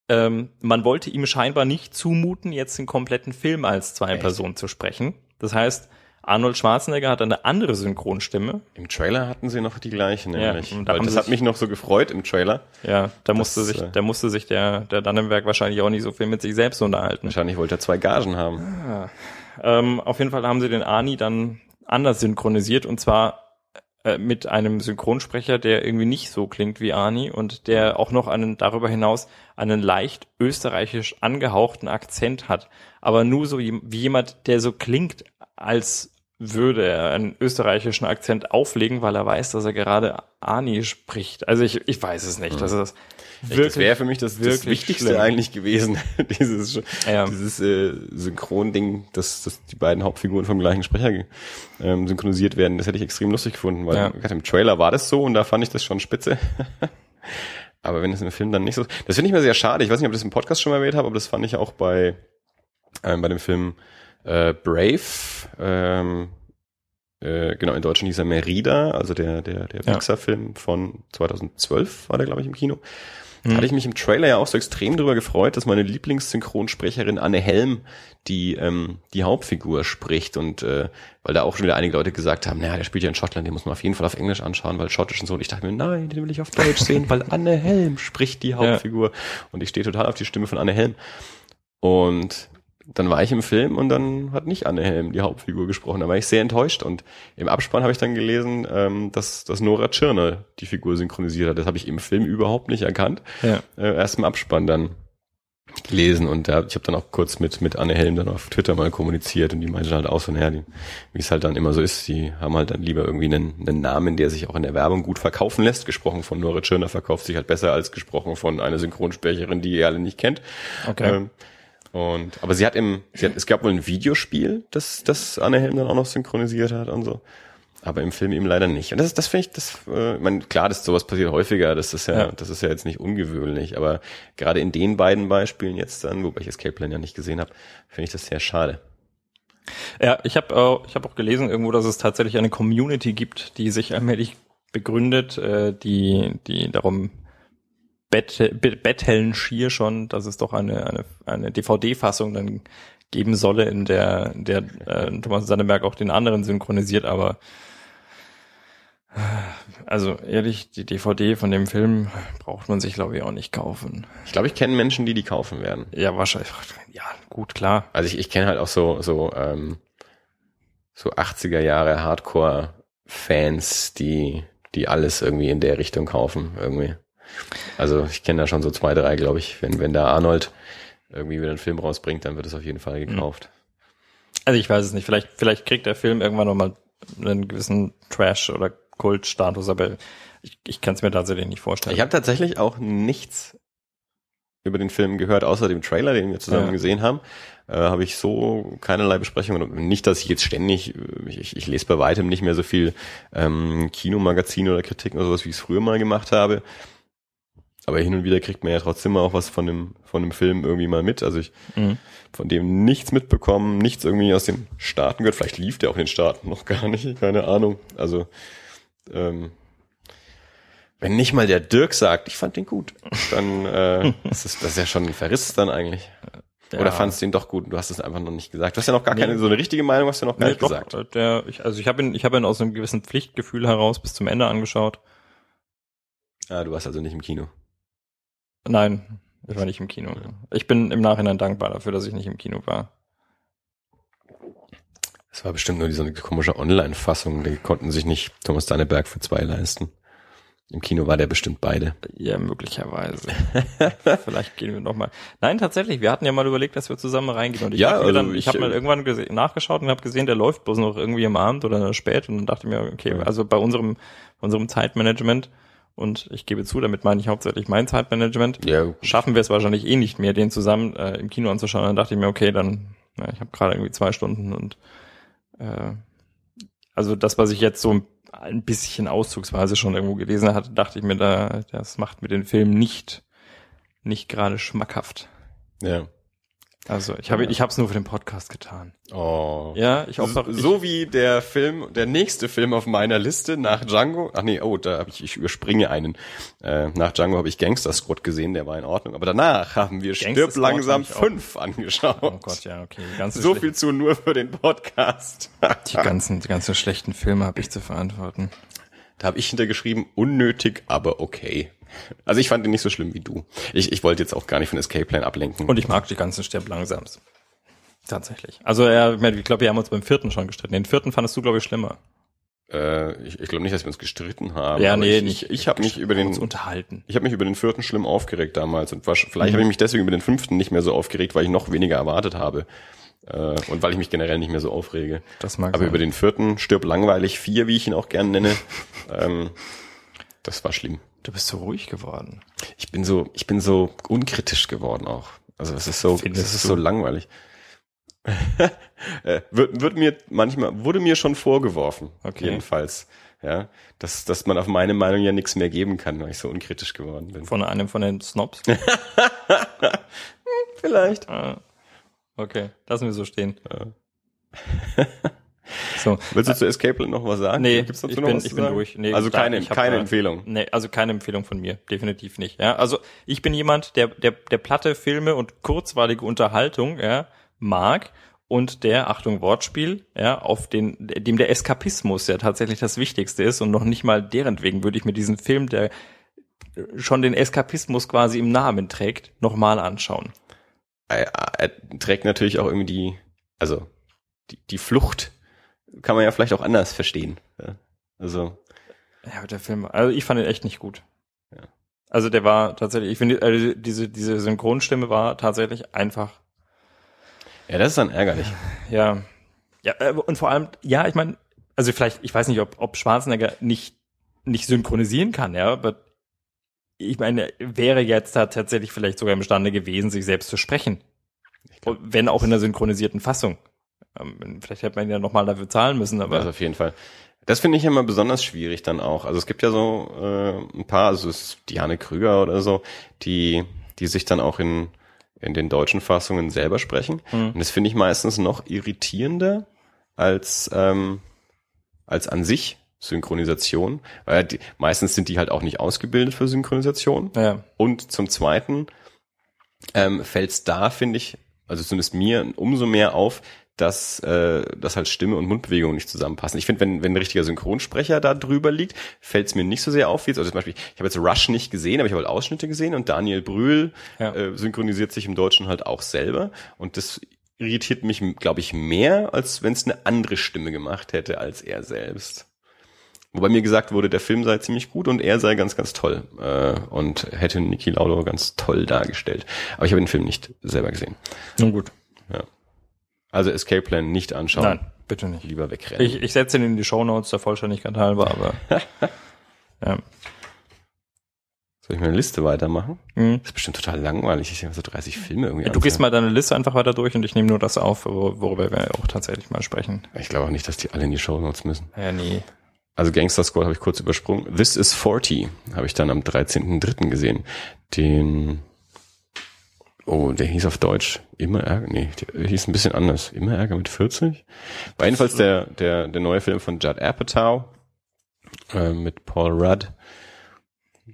B: Ähm, man wollte ihm scheinbar nicht zumuten, jetzt den kompletten Film als zwei
A: Echt?
B: Personen zu sprechen. Das heißt, Arnold Schwarzenegger hat eine andere Synchronstimme.
A: Im Trailer hatten sie noch die gleichen,
B: Ja,
A: nämlich.
B: und da
A: das hat mich noch so gefreut im Trailer.
B: Ja, da musste sich,
A: äh,
B: da musste sich der, der Dannenberg wahrscheinlich auch nicht so viel mit sich selbst unterhalten.
A: Wahrscheinlich wollte er zwei Gagen haben.
B: Ähm, auf jeden Fall haben sie den Ani dann anders synchronisiert und zwar äh, mit einem Synchronsprecher, der irgendwie nicht so klingt wie Ani und der auch noch einen darüber hinaus einen leicht österreichisch angehauchten Akzent hat, aber nur so wie jemand, der so klingt, als würde er einen österreichischen Akzent auflegen, weil er weiß, dass er gerade Ani spricht. Also ich, ich weiß es nicht. Das ist
A: Echt, das wäre für mich das, das Wichtigste
B: schlimm.
A: eigentlich gewesen, dieses,
B: Ja.
A: dieses äh, Synchron-Ding, dass, dass die beiden Hauptfiguren vom gleichen Sprecher ähm, synchronisiert werden. Das hätte ich extrem lustig gefunden, weil
B: Ja.
A: gerade im Trailer war das so und da fand ich das schon spitze. aber wenn es im Film dann nicht so Das finde ich mir sehr schade. Ich weiß nicht, ob ich das im Podcast schon mal erwähnt habe, aber das fand ich auch bei, ähm, bei dem Film äh, Brave. Ähm, äh, genau, in Deutschland hieß er Merida, also der, der, der
B: Ja.
A: Pixar-Film von 2012 war der, glaube ich, im Kino. Da
B: Mhm.
A: hatte ich mich im Trailer ja auch so extrem drüber gefreut, dass meine Lieblingssynchronsprecherin Anne Helm die ähm, die Hauptfigur spricht und äh, weil da auch schon wieder einige Leute gesagt haben, naja, der spielt ja in Schottland, den muss man auf jeden Fall auf Englisch anschauen, weil Schottisch und so. Und ich dachte mir, nein, den will ich auf Deutsch sehen, weil Anne Helm spricht die Hauptfigur und ich stehe total auf die Stimme von Anne Helm. Und dann war ich im Film und dann hat nicht Anne Helm die Hauptfigur gesprochen. Da war ich sehr enttäuscht und im Abspann habe ich dann gelesen, ähm, dass, dass Nora Tschirner die Figur synchronisiert hat. Das habe ich im Film überhaupt nicht erkannt.
B: Ja.
A: Äh, erst im Abspann dann gelesen und da, ich habe dann auch kurz mit mit Anne Helm dann auf Twitter mal kommuniziert und die meinte halt auch so, naja, wie es halt dann immer so ist, die haben halt dann lieber irgendwie einen, einen Namen, der sich auch in der Werbung gut verkaufen lässt. Gesprochen von Nora Tschirner verkauft sich halt besser als gesprochen von einer Synchronsprecherin, die ihr alle nicht kennt.
B: Okay.
A: Ähm, und, aber sie hat im, sie hat, es gab wohl ein Videospiel, das, das Anne Helm dann auch noch synchronisiert hat und so. Aber im Film eben leider nicht. Und das, das finde ich, das, äh, ich meine, klar, dass sowas passiert häufiger, das ist ja,
B: Ja.
A: das ist ja jetzt nicht ungewöhnlich, aber gerade in den beiden Beispielen jetzt dann, wobei ich Escape Plan ja nicht gesehen habe, finde ich das sehr schade.
B: Ja, ich habe auch, ich hab auch gelesen irgendwo, dass es tatsächlich eine Community gibt, die sich allmählich begründet, äh, die, die darum betteln schier schon, dass es doch eine, eine, eine DVD-Fassung dann geben solle, in der, in der äh, Thomas Sannenberg auch den anderen synchronisiert, aber also ehrlich, die DVD von dem Film braucht man sich, glaube ich, auch nicht kaufen.
A: Ich glaube, ich kenne Menschen, die die kaufen werden.
B: Ja, wahrscheinlich. Ja, gut, klar.
A: Also ich, ich kenne halt auch so so ähm, so 80er Jahre Hardcore-Fans, die die alles irgendwie in der Richtung kaufen irgendwie. Also ich kenne da schon so zwei, drei, glaube ich. Wenn wenn da Arnold irgendwie wieder einen Film rausbringt, dann wird es auf jeden Fall gekauft.
B: Also ich weiß es nicht. Vielleicht vielleicht kriegt der Film irgendwann nochmal einen gewissen Trash oder Kultstatus, aber ich, ich kann es mir tatsächlich nicht vorstellen.
A: Ich habe tatsächlich auch nichts über den Film gehört, außer dem Trailer, den wir zusammen ja. gesehen haben. Äh, habe ich so keinerlei Besprechungen. Nicht, dass ich jetzt ständig, ich, ich lese bei weitem nicht mehr so viel ähm, Kinomagazine oder Kritiken oder sowas, wie ich es früher mal gemacht habe. Aber hin und wieder kriegt man ja trotzdem auch was von dem, von dem Film irgendwie mal mit. Also ich mhm. von dem nichts mitbekommen, nichts irgendwie aus den Staaten gehört. Vielleicht lief der auch in den Staaten noch gar nicht, keine Ahnung. Also ähm, wenn nicht mal der Dirk sagt, ich fand den gut, dann äh, das ist das ist ja schon ein Verriss dann eigentlich. Ja. Oder fandst du ihn doch gut? Du hast es einfach noch nicht gesagt. Du hast ja noch gar nee. keine so eine richtige Meinung, hast du noch gar nee, nicht doch, gesagt. Äh,
B: der, ich, also ich habe ihn, ich habe ihn aus einem gewissen Pflichtgefühl heraus bis zum Ende angeschaut.
A: Ah, du warst also nicht im Kino.
B: Nein, ich war nicht im Kino. Ich bin im Nachhinein dankbar dafür, dass ich nicht im Kino war.
A: Es war bestimmt nur diese komische Online-Fassung, die konnten sich nicht Thomas Danneberg für zwei leisten. Im Kino war der bestimmt beide.
B: Ja, möglicherweise. Vielleicht gehen wir noch mal. Nein, tatsächlich. Wir hatten ja mal überlegt, dass wir zusammen reingehen. Und ich
A: ja,
B: also
A: dann,
B: ich, ich habe mal äh, irgendwann nachgeschaut und habe gesehen, der läuft bloß noch irgendwie am Abend oder spät. Und dann dachte ich mir, okay, also bei unserem, unserem Zeitmanagement und ich gebe zu, damit meine ich hauptsächlich mein Zeitmanagement, ja. schaffen wir es wahrscheinlich eh nicht mehr, den zusammen äh, im Kino anzuschauen. Dann dachte ich mir, okay, dann, na, ich habe gerade irgendwie zwei Stunden und äh, also das, was ich jetzt so ein bisschen auszugsweise schon irgendwo gelesen hatte, dachte ich mir, da, das macht mir den Film nicht, nicht gerade schmackhaft.
A: Ja.
B: Also ich habe ich habe es nur für den Podcast getan.
A: Oh.
B: Ja, ich
A: opfer, so, so wie der Film, der nächste Film auf meiner Liste nach Django. Ach nee, oh, da habe ich ich überspringe einen. Äh, nach Django habe ich Gangster Squad gesehen, der war in Ordnung, aber danach haben wir Gangster Stirb langsam fünf angeschaut. Oh
B: Gott, ja, okay.
A: so viel zu nur für den Podcast.
B: die ganzen die ganzen schlechten Filme habe ich zu verantworten.
A: Da habe ich hintergeschrieben, unnötig, aber okay. Also ich fand ihn nicht so schlimm wie du. Ich, ich wollte jetzt auch gar nicht von Escape Plan ablenken.
B: Und ich mag die ganzen Sterb langsams. Tatsächlich. Also er, ich glaube, wir haben uns beim vierten schon gestritten. Den vierten fandest du, glaube ich, schlimmer.
A: Äh, ich ich glaube nicht, dass wir uns gestritten haben.
B: Ja, nee,
A: ich,
B: nicht.
A: Ich, ich habe mich über den
B: uns unterhalten.
A: Ich habe mich über den vierten schlimm aufgeregt damals und war, vielleicht mhm. habe ich mich deswegen über den fünften nicht mehr so aufgeregt, weil ich noch weniger erwartet habe. Äh, und weil ich mich generell nicht mehr so aufrege.
B: Das mag
A: Aber sein. über den vierten stirb langweilig vier, wie ich ihn auch gern nenne. ähm, das war schlimm.
B: Du bist so ruhig geworden.
A: Ich bin so, ich bin so unkritisch geworden auch. Also es ist so, es ist so langweilig. Äh, wird, wird mir manchmal, wurde mir schon vorgeworfen. Okay. Jedenfalls. Ja, dass, dass man auf meine Meinung ja nichts mehr geben kann, weil ich so unkritisch geworden bin.
B: Von einem von den Snobs?
A: Vielleicht.
B: Ah. Okay, lassen wir so stehen.
A: Ja. So. Willst du zu Escape Plan noch was sagen?
B: Nee, Gibt's dazu
A: ich,
B: noch bin, was ich bin durch. Nee,
A: also keine, da, keine Empfehlung.
B: Nee, also keine Empfehlung von mir. Definitiv nicht. Ja, also ich bin jemand, der, der, der platte Filme und kurzweilige Unterhaltung, ja, mag und der, Achtung, Wortspiel, ja, auf den, dem der Eskapismus ja tatsächlich das Wichtigste ist und noch nicht mal deren wegen würde ich mir diesen Film, der schon den Eskapismus quasi im Namen trägt, nochmal anschauen.
A: Er, er trägt natürlich auch irgendwie die, also die, die Flucht kann man ja vielleicht auch anders verstehen. Ja, also.
B: Ja, der Film, also ich fand ihn echt nicht gut. Ja. Also der war tatsächlich, ich finde, also diese, diese Synchronstimme war tatsächlich einfach.
A: Ja, das ist dann ärgerlich.
B: Ja. Ja, äh, und vor allem, ja, ich meine, also vielleicht, ich weiß nicht, ob, ob Schwarzenegger nicht, nicht synchronisieren kann, ja, aber ich meine, wäre jetzt da tatsächlich vielleicht sogar imstande gewesen, sich selbst zu sprechen. Glaub, wenn auch in der synchronisierten Fassung. Ähm, vielleicht hätte man ja nochmal dafür zahlen müssen, aber.
A: Das auf jeden Fall. Das finde ich immer besonders schwierig dann auch. Also es gibt ja so äh, ein paar, also es ist Diane Krüger oder so, die, die sich dann auch in, in den deutschen Fassungen selber sprechen. Und das finde ich meistens noch irritierender als, ähm, als an sich Synchronisation, weil die, meistens sind die halt auch nicht ausgebildet für Synchronisation.
B: Ja.
A: Und zum Zweiten ähm, fällt es da, finde ich, also zumindest mir umso mehr auf, dass, äh, dass halt Stimme und Mundbewegung nicht zusammenpassen. Ich finde, wenn, wenn ein richtiger Synchronsprecher da drüber liegt, fällt es mir nicht so sehr auf, wie jetzt, also zum Beispiel, ich habe jetzt Rush nicht gesehen, aber ich habe halt Ausschnitte gesehen und Daniel Brühl
B: Ja.
A: äh, synchronisiert sich im Deutschen halt auch selber und das irritiert mich, glaube ich, mehr, als wenn es eine andere Stimme gemacht hätte als er selbst. Wobei mir gesagt wurde, der Film sei ziemlich gut und er sei ganz, ganz toll äh, und hätte Niki Lauda ganz toll dargestellt. Aber ich habe den Film nicht selber gesehen.
B: Nun gut.
A: Also Escape Plan nicht anschauen.
B: Nein, bitte nicht.
A: Lieber wegrennen.
B: Ich, ich setze ihn in die Shownotes der Vollständigkeit halber, aber ja.
A: Soll ich meine Liste weitermachen?
B: Mhm.
A: Das ist bestimmt total langweilig. Ich habe so 30 Filme irgendwie.
B: Du gehst mal deine Liste einfach weiter durch und ich nehme nur das auf, wor- worüber wir auch tatsächlich mal sprechen.
A: Ich glaube auch nicht, dass die alle in die Show Notes müssen.
B: Ja, nee.
A: Also Gangster Squad habe ich kurz übersprungen. This is 40 habe ich dann am 13.3. gesehen. Den Oh, der hieß auf Deutsch immer Ärger. Nee, der hieß ein bisschen anders. Immer Ärger mit 40. War jedenfalls der, der, der neue Film von Judd Apatow äh, mit Paul Rudd.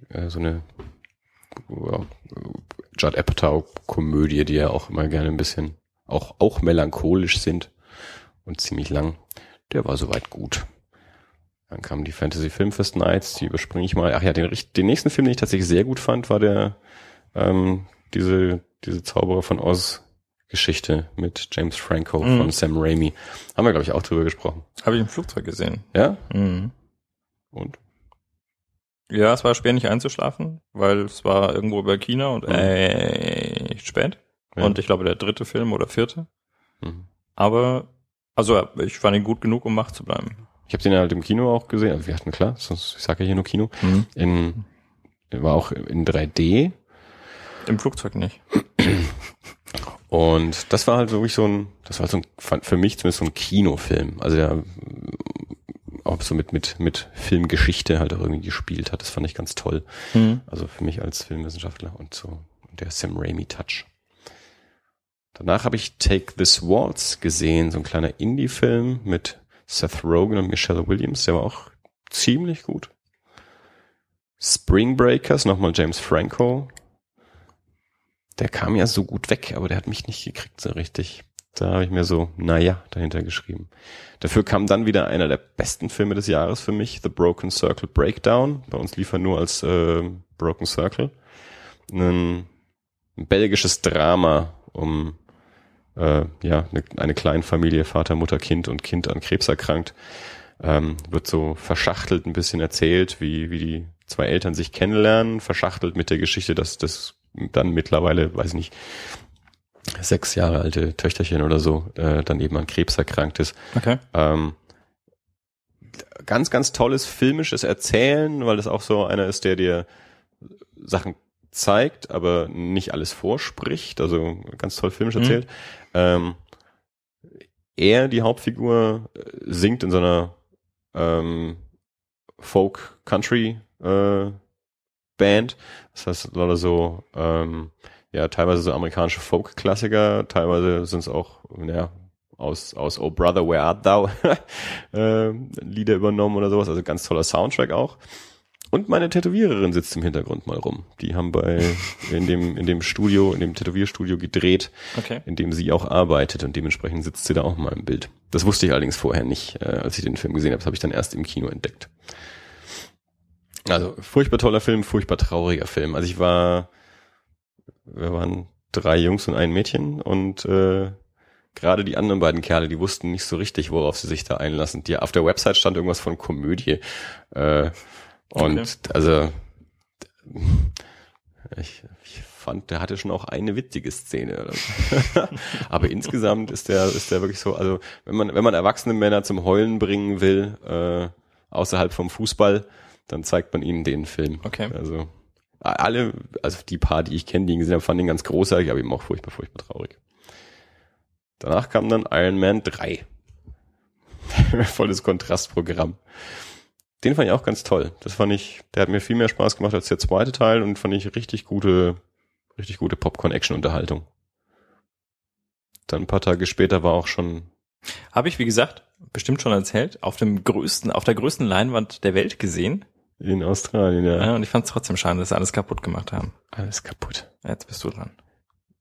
A: Äh, so eine ja, Judd Apatow-Komödie, die ja auch immer gerne ein bisschen auch, auch melancholisch sind und ziemlich lang. Der war soweit gut. Dann kamen die Fantasy Filmfest Nights, die überspringe ich mal. Ach ja, den, den nächsten Film, den ich tatsächlich sehr gut fand, war der ähm, diese diese Zauberer von Oz Geschichte mit James Franco
B: Mhm.
A: von Sam Raimi. Haben wir glaube ich auch drüber gesprochen.
B: Habe ich im Flugzeug gesehen.
A: Ja?
B: Mhm.
A: Und
B: Ja, es war schwer nicht einzuschlafen, weil es war irgendwo über China und
A: Mhm.
B: echt spät.
A: Ja.
B: Und ich glaube der dritte Film oder vierte.
A: mhm.
B: Aber, also ich fand ihn gut genug, um wach zu bleiben.
A: ich habe den halt im Kino auch gesehen. Also wir hatten klar, sonst ich sage ja hier nur Kino.
B: Mhm.
A: In war auch in 3D
B: Im Flugzeug nicht.
A: Und das war halt wirklich so ein, das war halt so ein, fand für mich zumindest so ein Kinofilm. Also der auch so mit, mit, mit Filmgeschichte halt auch irgendwie gespielt hat. Das fand ich ganz toll.
B: Mhm.
A: Also für mich als Filmwissenschaftler und so der Sam Raimi Touch. Danach habe ich Take This Waltz gesehen, so ein kleiner Indie-Film mit Seth Rogen und Michelle Williams, der war auch ziemlich gut. Spring Breakers, nochmal James Franco. Der kam ja so gut weg, aber der hat mich nicht gekriegt so richtig. Da habe ich mir so, naja, dahinter geschrieben. Dafür kam dann wieder einer der besten Filme des Jahres für mich, The Broken Circle Breakdown. Bei uns lief er nur als äh, Broken Circle. Ein, ein belgisches Drama um äh, ja eine, eine Kleinfamilie, Vater, Mutter, Kind und Kind an Krebs erkrankt. Ähm, wird so verschachtelt ein bisschen erzählt, wie, wie die zwei Eltern sich kennenlernen, verschachtelt mit der Geschichte, dass das dann mittlerweile, weiß ich nicht, sechs Jahre alte Töchterchen oder so, äh, dann eben an Krebs erkrankt ist.
B: Okay.
A: Ähm, ganz, ganz tolles filmisches Erzählen, weil das auch so einer ist, der dir Sachen zeigt, aber nicht alles vorspricht. Also ganz toll filmisch
B: Mhm.
A: erzählt. Ähm, er, die Hauptfigur, singt in so einer ähm, Folk-Country äh, Band. Das heißt, lauter so, ähm, ja, teilweise so amerikanische Folk-Klassiker, teilweise sind es auch, ja, aus, aus Oh Brother, Where Art Thou äh, Lieder übernommen oder sowas. Also ganz toller Soundtrack auch. Und meine Tätowiererin sitzt im Hintergrund mal rum. Die haben bei in dem in dem Studio, in dem Tätowierstudio gedreht,
B: Okay.
A: in dem sie auch arbeitet und dementsprechend sitzt sie da auch mal im Bild. Das wusste ich allerdings vorher nicht, äh, als ich den Film gesehen habe. Das habe ich dann erst im Kino entdeckt. Also furchtbar toller Film, furchtbar trauriger Film. Also ich war, wir waren drei Jungs und ein Mädchen und äh, gerade die anderen beiden Kerle, die wussten nicht so richtig, worauf sie sich da einlassen. Die auf der Website stand irgendwas von Komödie. Äh, und
B: Okay.
A: also ich, ich fand, der hatte schon auch eine witzige Szene. Aber insgesamt ist der, ist der wirklich so, also wenn man, wenn man erwachsene Männer zum Heulen bringen will, äh, außerhalb vom Fußball, dann zeigt man ihnen den Film.
B: Okay.
A: Also alle, also die paar, die ich kenne, die ihn gesehen haben, fanden ihn ganz großartig, aber eben auch furchtbar, furchtbar traurig. Danach kam dann Iron Man 3. Volles Kontrastprogramm. Den fand ich auch ganz toll. Das fand ich, der hat mir viel mehr Spaß gemacht als der zweite Teil und fand ich richtig gute, richtig gute Popcorn-Action-Unterhaltung. Dann ein paar Tage später war auch schon
B: Habe ich, wie gesagt, bestimmt schon erzählt, auf dem größten, auf der größten Leinwand der Welt gesehen.
A: In Australien, ja.
B: Ja, und ich fand es trotzdem schade, dass sie alles kaputt gemacht haben.
A: Alles kaputt.
B: Jetzt bist du dran.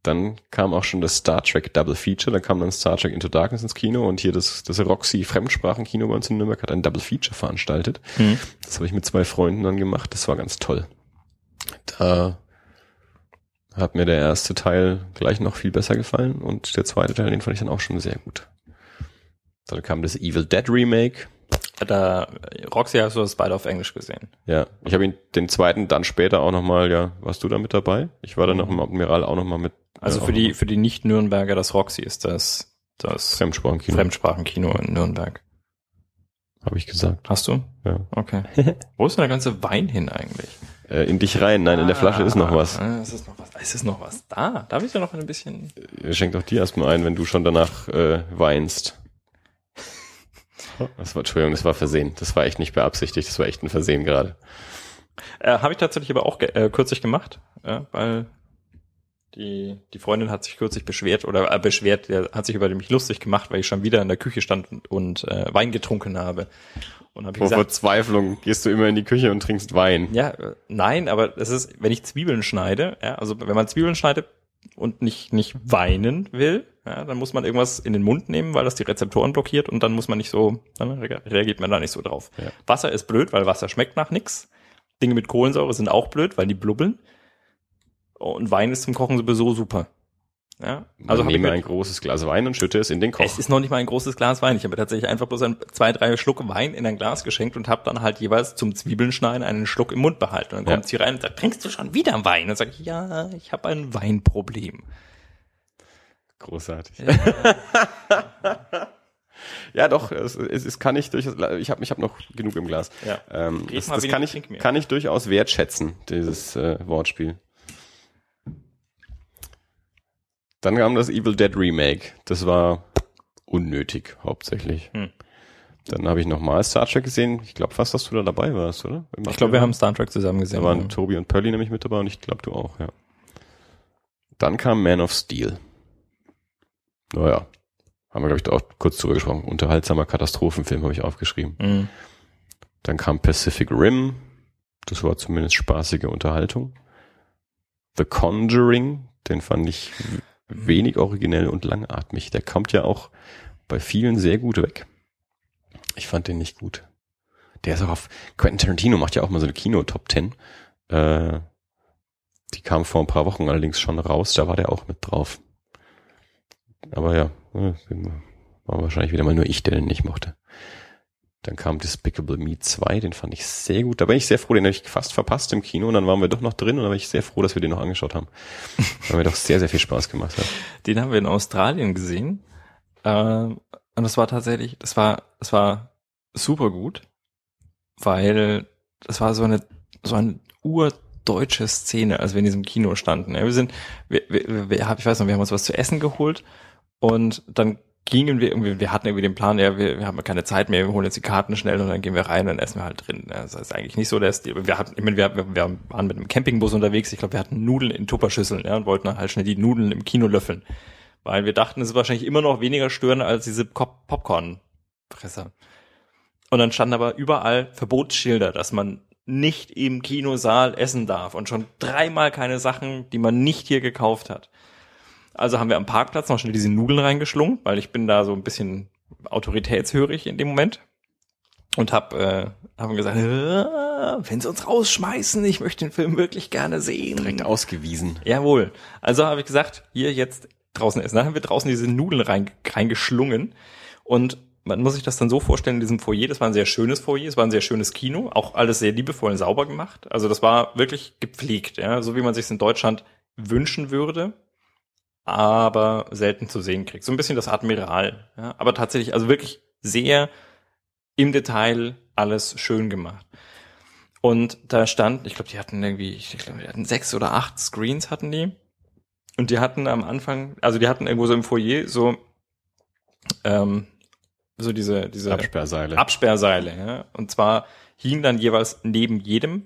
A: Dann kam auch schon das Star Trek Double Feature, dann kam dann Star Trek Into Darkness ins Kino und hier das, das Roxy Fremdsprachenkino bei uns in Nürnberg hat ein Double Feature veranstaltet.
B: Hm.
A: Das habe ich mit zwei Freunden dann gemacht, das war ganz toll. Da hat mir der erste Teil gleich noch viel besser gefallen und der zweite Teil, den fand ich dann auch schon sehr gut. Dann kam das Evil Dead Remake.
B: Da, Roxy hast du das beide auf Englisch gesehen.
A: Ja, ich habe ihn den zweiten dann später auch nochmal, ja, warst du da mit dabei? Ich war dann noch im Admiral auch nochmal mit.
B: Also
A: äh,
B: für die, für die Nicht-Nürnberger, das Roxy ist das, das
A: Fremdsprachenkino,
B: Fremdsprachenkino in Nürnberg.
A: habe ich gesagt.
B: Hast du?
A: Ja.
B: Okay. Wo ist denn der ganze Wein hin eigentlich?
A: Äh, in dich rein, nein, in der Flasche ist noch was.
B: Ah, es ist noch was. Es ist noch was da. Darf ich da noch ein bisschen?
A: Schenk doch dir erstmal ein, wenn du schon danach äh, weinst. Das war, Entschuldigung, das war Versehen. Das war echt nicht beabsichtigt, das war echt ein Versehen gerade.
B: Äh, Habe ich tatsächlich aber auch ge äh, kürzlich gemacht, ja, weil die, die Freundin hat sich kürzlich beschwert oder äh, beschwert, der hat sich über mich lustig gemacht, weil ich schon wieder in der Küche stand und, und äh, Wein getrunken habe. Und habe
A: Vor
B: gesagt,
A: Verzweiflung gehst du immer in die Küche und trinkst Wein.
B: ja, äh, nein, aber es ist, wenn ich Zwiebeln schneide, ja, also wenn man Zwiebeln schneidet und nicht, nicht weinen will, ja, dann muss man irgendwas in den Mund nehmen, weil das die Rezeptoren blockiert und dann muss man nicht so, dann re- reagiert man da nicht so drauf.
A: Ja.
B: Wasser ist blöd, weil Wasser schmeckt nach nix. Dinge mit Kohlensäure sind auch blöd, weil die blubbeln. Und Wein ist zum Kochen sowieso super. Ja,
A: Also
B: ich
A: nehme
B: mir-
A: ein großes Glas Wein und schütte es in den Koch.
B: es ist noch nicht mal ein großes Glas Wein. Ich habe tatsächlich einfach bloß ein, zwei, drei Schluck Wein in ein Glas geschenkt und habe dann halt jeweils zum Zwiebelnschneiden einen Schluck im Mund behalten. Und dann
A: Ja.
B: kommt sie rein und sagt, trinkst du schon wieder Wein? Und dann sage ich, ja, ich habe ein Weinproblem.
A: Großartig. Ja, doch, es, es, es kann ich durchaus, ich habe ich hab noch genug im Glas.
B: Ja.
A: Ähm, das das kann, ich, kann ich durchaus wertschätzen, dieses äh, Wortspiel. Dann kam das Evil Dead Remake. Das war unnötig, hauptsächlich.
B: Hm.
A: Dann habe ich nochmal Star Trek gesehen. Ich glaube fast, dass du da dabei warst, oder? Im
B: Ich glaube, wir haben Star Trek zusammen
A: Da
B: gesehen.
A: waren Tobi und Pearly nämlich mit dabei und ich glaube, du auch, ja. Dann kam Man of Steel. Naja, haben wir, glaube ich, da auch kurz drüber gesprochen. Unterhaltsamer Katastrophenfilm habe ich aufgeschrieben.
B: Mhm.
A: Dann kam Pacific Rim. Das war zumindest spaßige Unterhaltung. The Conjuring, den fand ich wenig originell und langatmig. Der kommt ja auch bei vielen sehr gut weg. Ich fand den nicht gut. Der ist auch auf, Quentin Tarantino macht ja auch mal so eine Kino-Top 10. Äh, die kam vor ein paar Wochen allerdings schon raus, da war der auch mit drauf. Aber ja, äh, war wahrscheinlich wieder mal nur ich, der den nicht mochte. Dann kam Despicable Me 2, den fand ich sehr gut. Da bin ich sehr froh, den habe ich fast verpasst im Kino und dann waren wir doch noch drin und da bin ich sehr froh, dass wir den noch angeschaut haben. Weil mir doch sehr, sehr viel Spaß gemacht hat.
B: Den haben wir in Australien gesehen. Ähm, und das war tatsächlich, das war, das war super gut, weil das war so eine, so eine urdeutsche Szene, als wir in diesem Kino standen. Wir sind, wir, wir, wir, ich weiß noch, wir haben uns was zu essen geholt und dann gingen wir irgendwie, wir hatten irgendwie den Plan, ja, wir, wir haben keine Zeit mehr, wir holen jetzt die Karten schnell und dann gehen wir rein und essen wir halt drin. Das ist eigentlich nicht so der Stil. Wir hatten, ich meine, wir, wir waren mit einem Campingbus unterwegs, ich glaube, wir hatten Nudeln in Tupperschüsseln, ja, und wollten dann halt schnell die Nudeln im Kino löffeln. Weil wir dachten, es ist wahrscheinlich immer noch weniger störend als diese Pop Popcorn-Fresser. Und dann standen aber überall Verbotsschilder, dass man nicht im Kinosaal essen darf und schon dreimal keine Sachen, die man nicht hier gekauft hat. Also haben wir am Parkplatz noch schnell diese Nudeln reingeschlungen, weil ich bin da so ein bisschen autoritätshörig in dem Moment und hab, äh, haben gesagt, äh, wenn sie uns rausschmeißen, ich möchte den Film wirklich gerne sehen.
A: Direkt ausgewiesen.
B: Jawohl. Also habe ich gesagt, hier jetzt draußen essen. Dann haben wir draußen diese Nudeln rein, reingeschlungen und man muss sich das dann so vorstellen in diesem Foyer. Das war ein sehr schönes Foyer, es war ein sehr schönes Kino, auch alles sehr liebevoll und sauber gemacht. Also das war wirklich gepflegt, ja, so wie man sich in Deutschland wünschen würde, aber selten zu sehen kriegt. So ein bisschen das Admiral, ja, aber tatsächlich, also wirklich sehr im Detail alles schön gemacht. Und da stand, ich glaube, die hatten irgendwie, ich glaube, die hatten sechs oder acht Screens hatten die. Und die hatten am Anfang, also die hatten irgendwo so im Foyer so, ähm, so diese, diese
A: Absperrseile.
B: Absperrseile, ja. Und zwar hing dann jeweils neben jedem,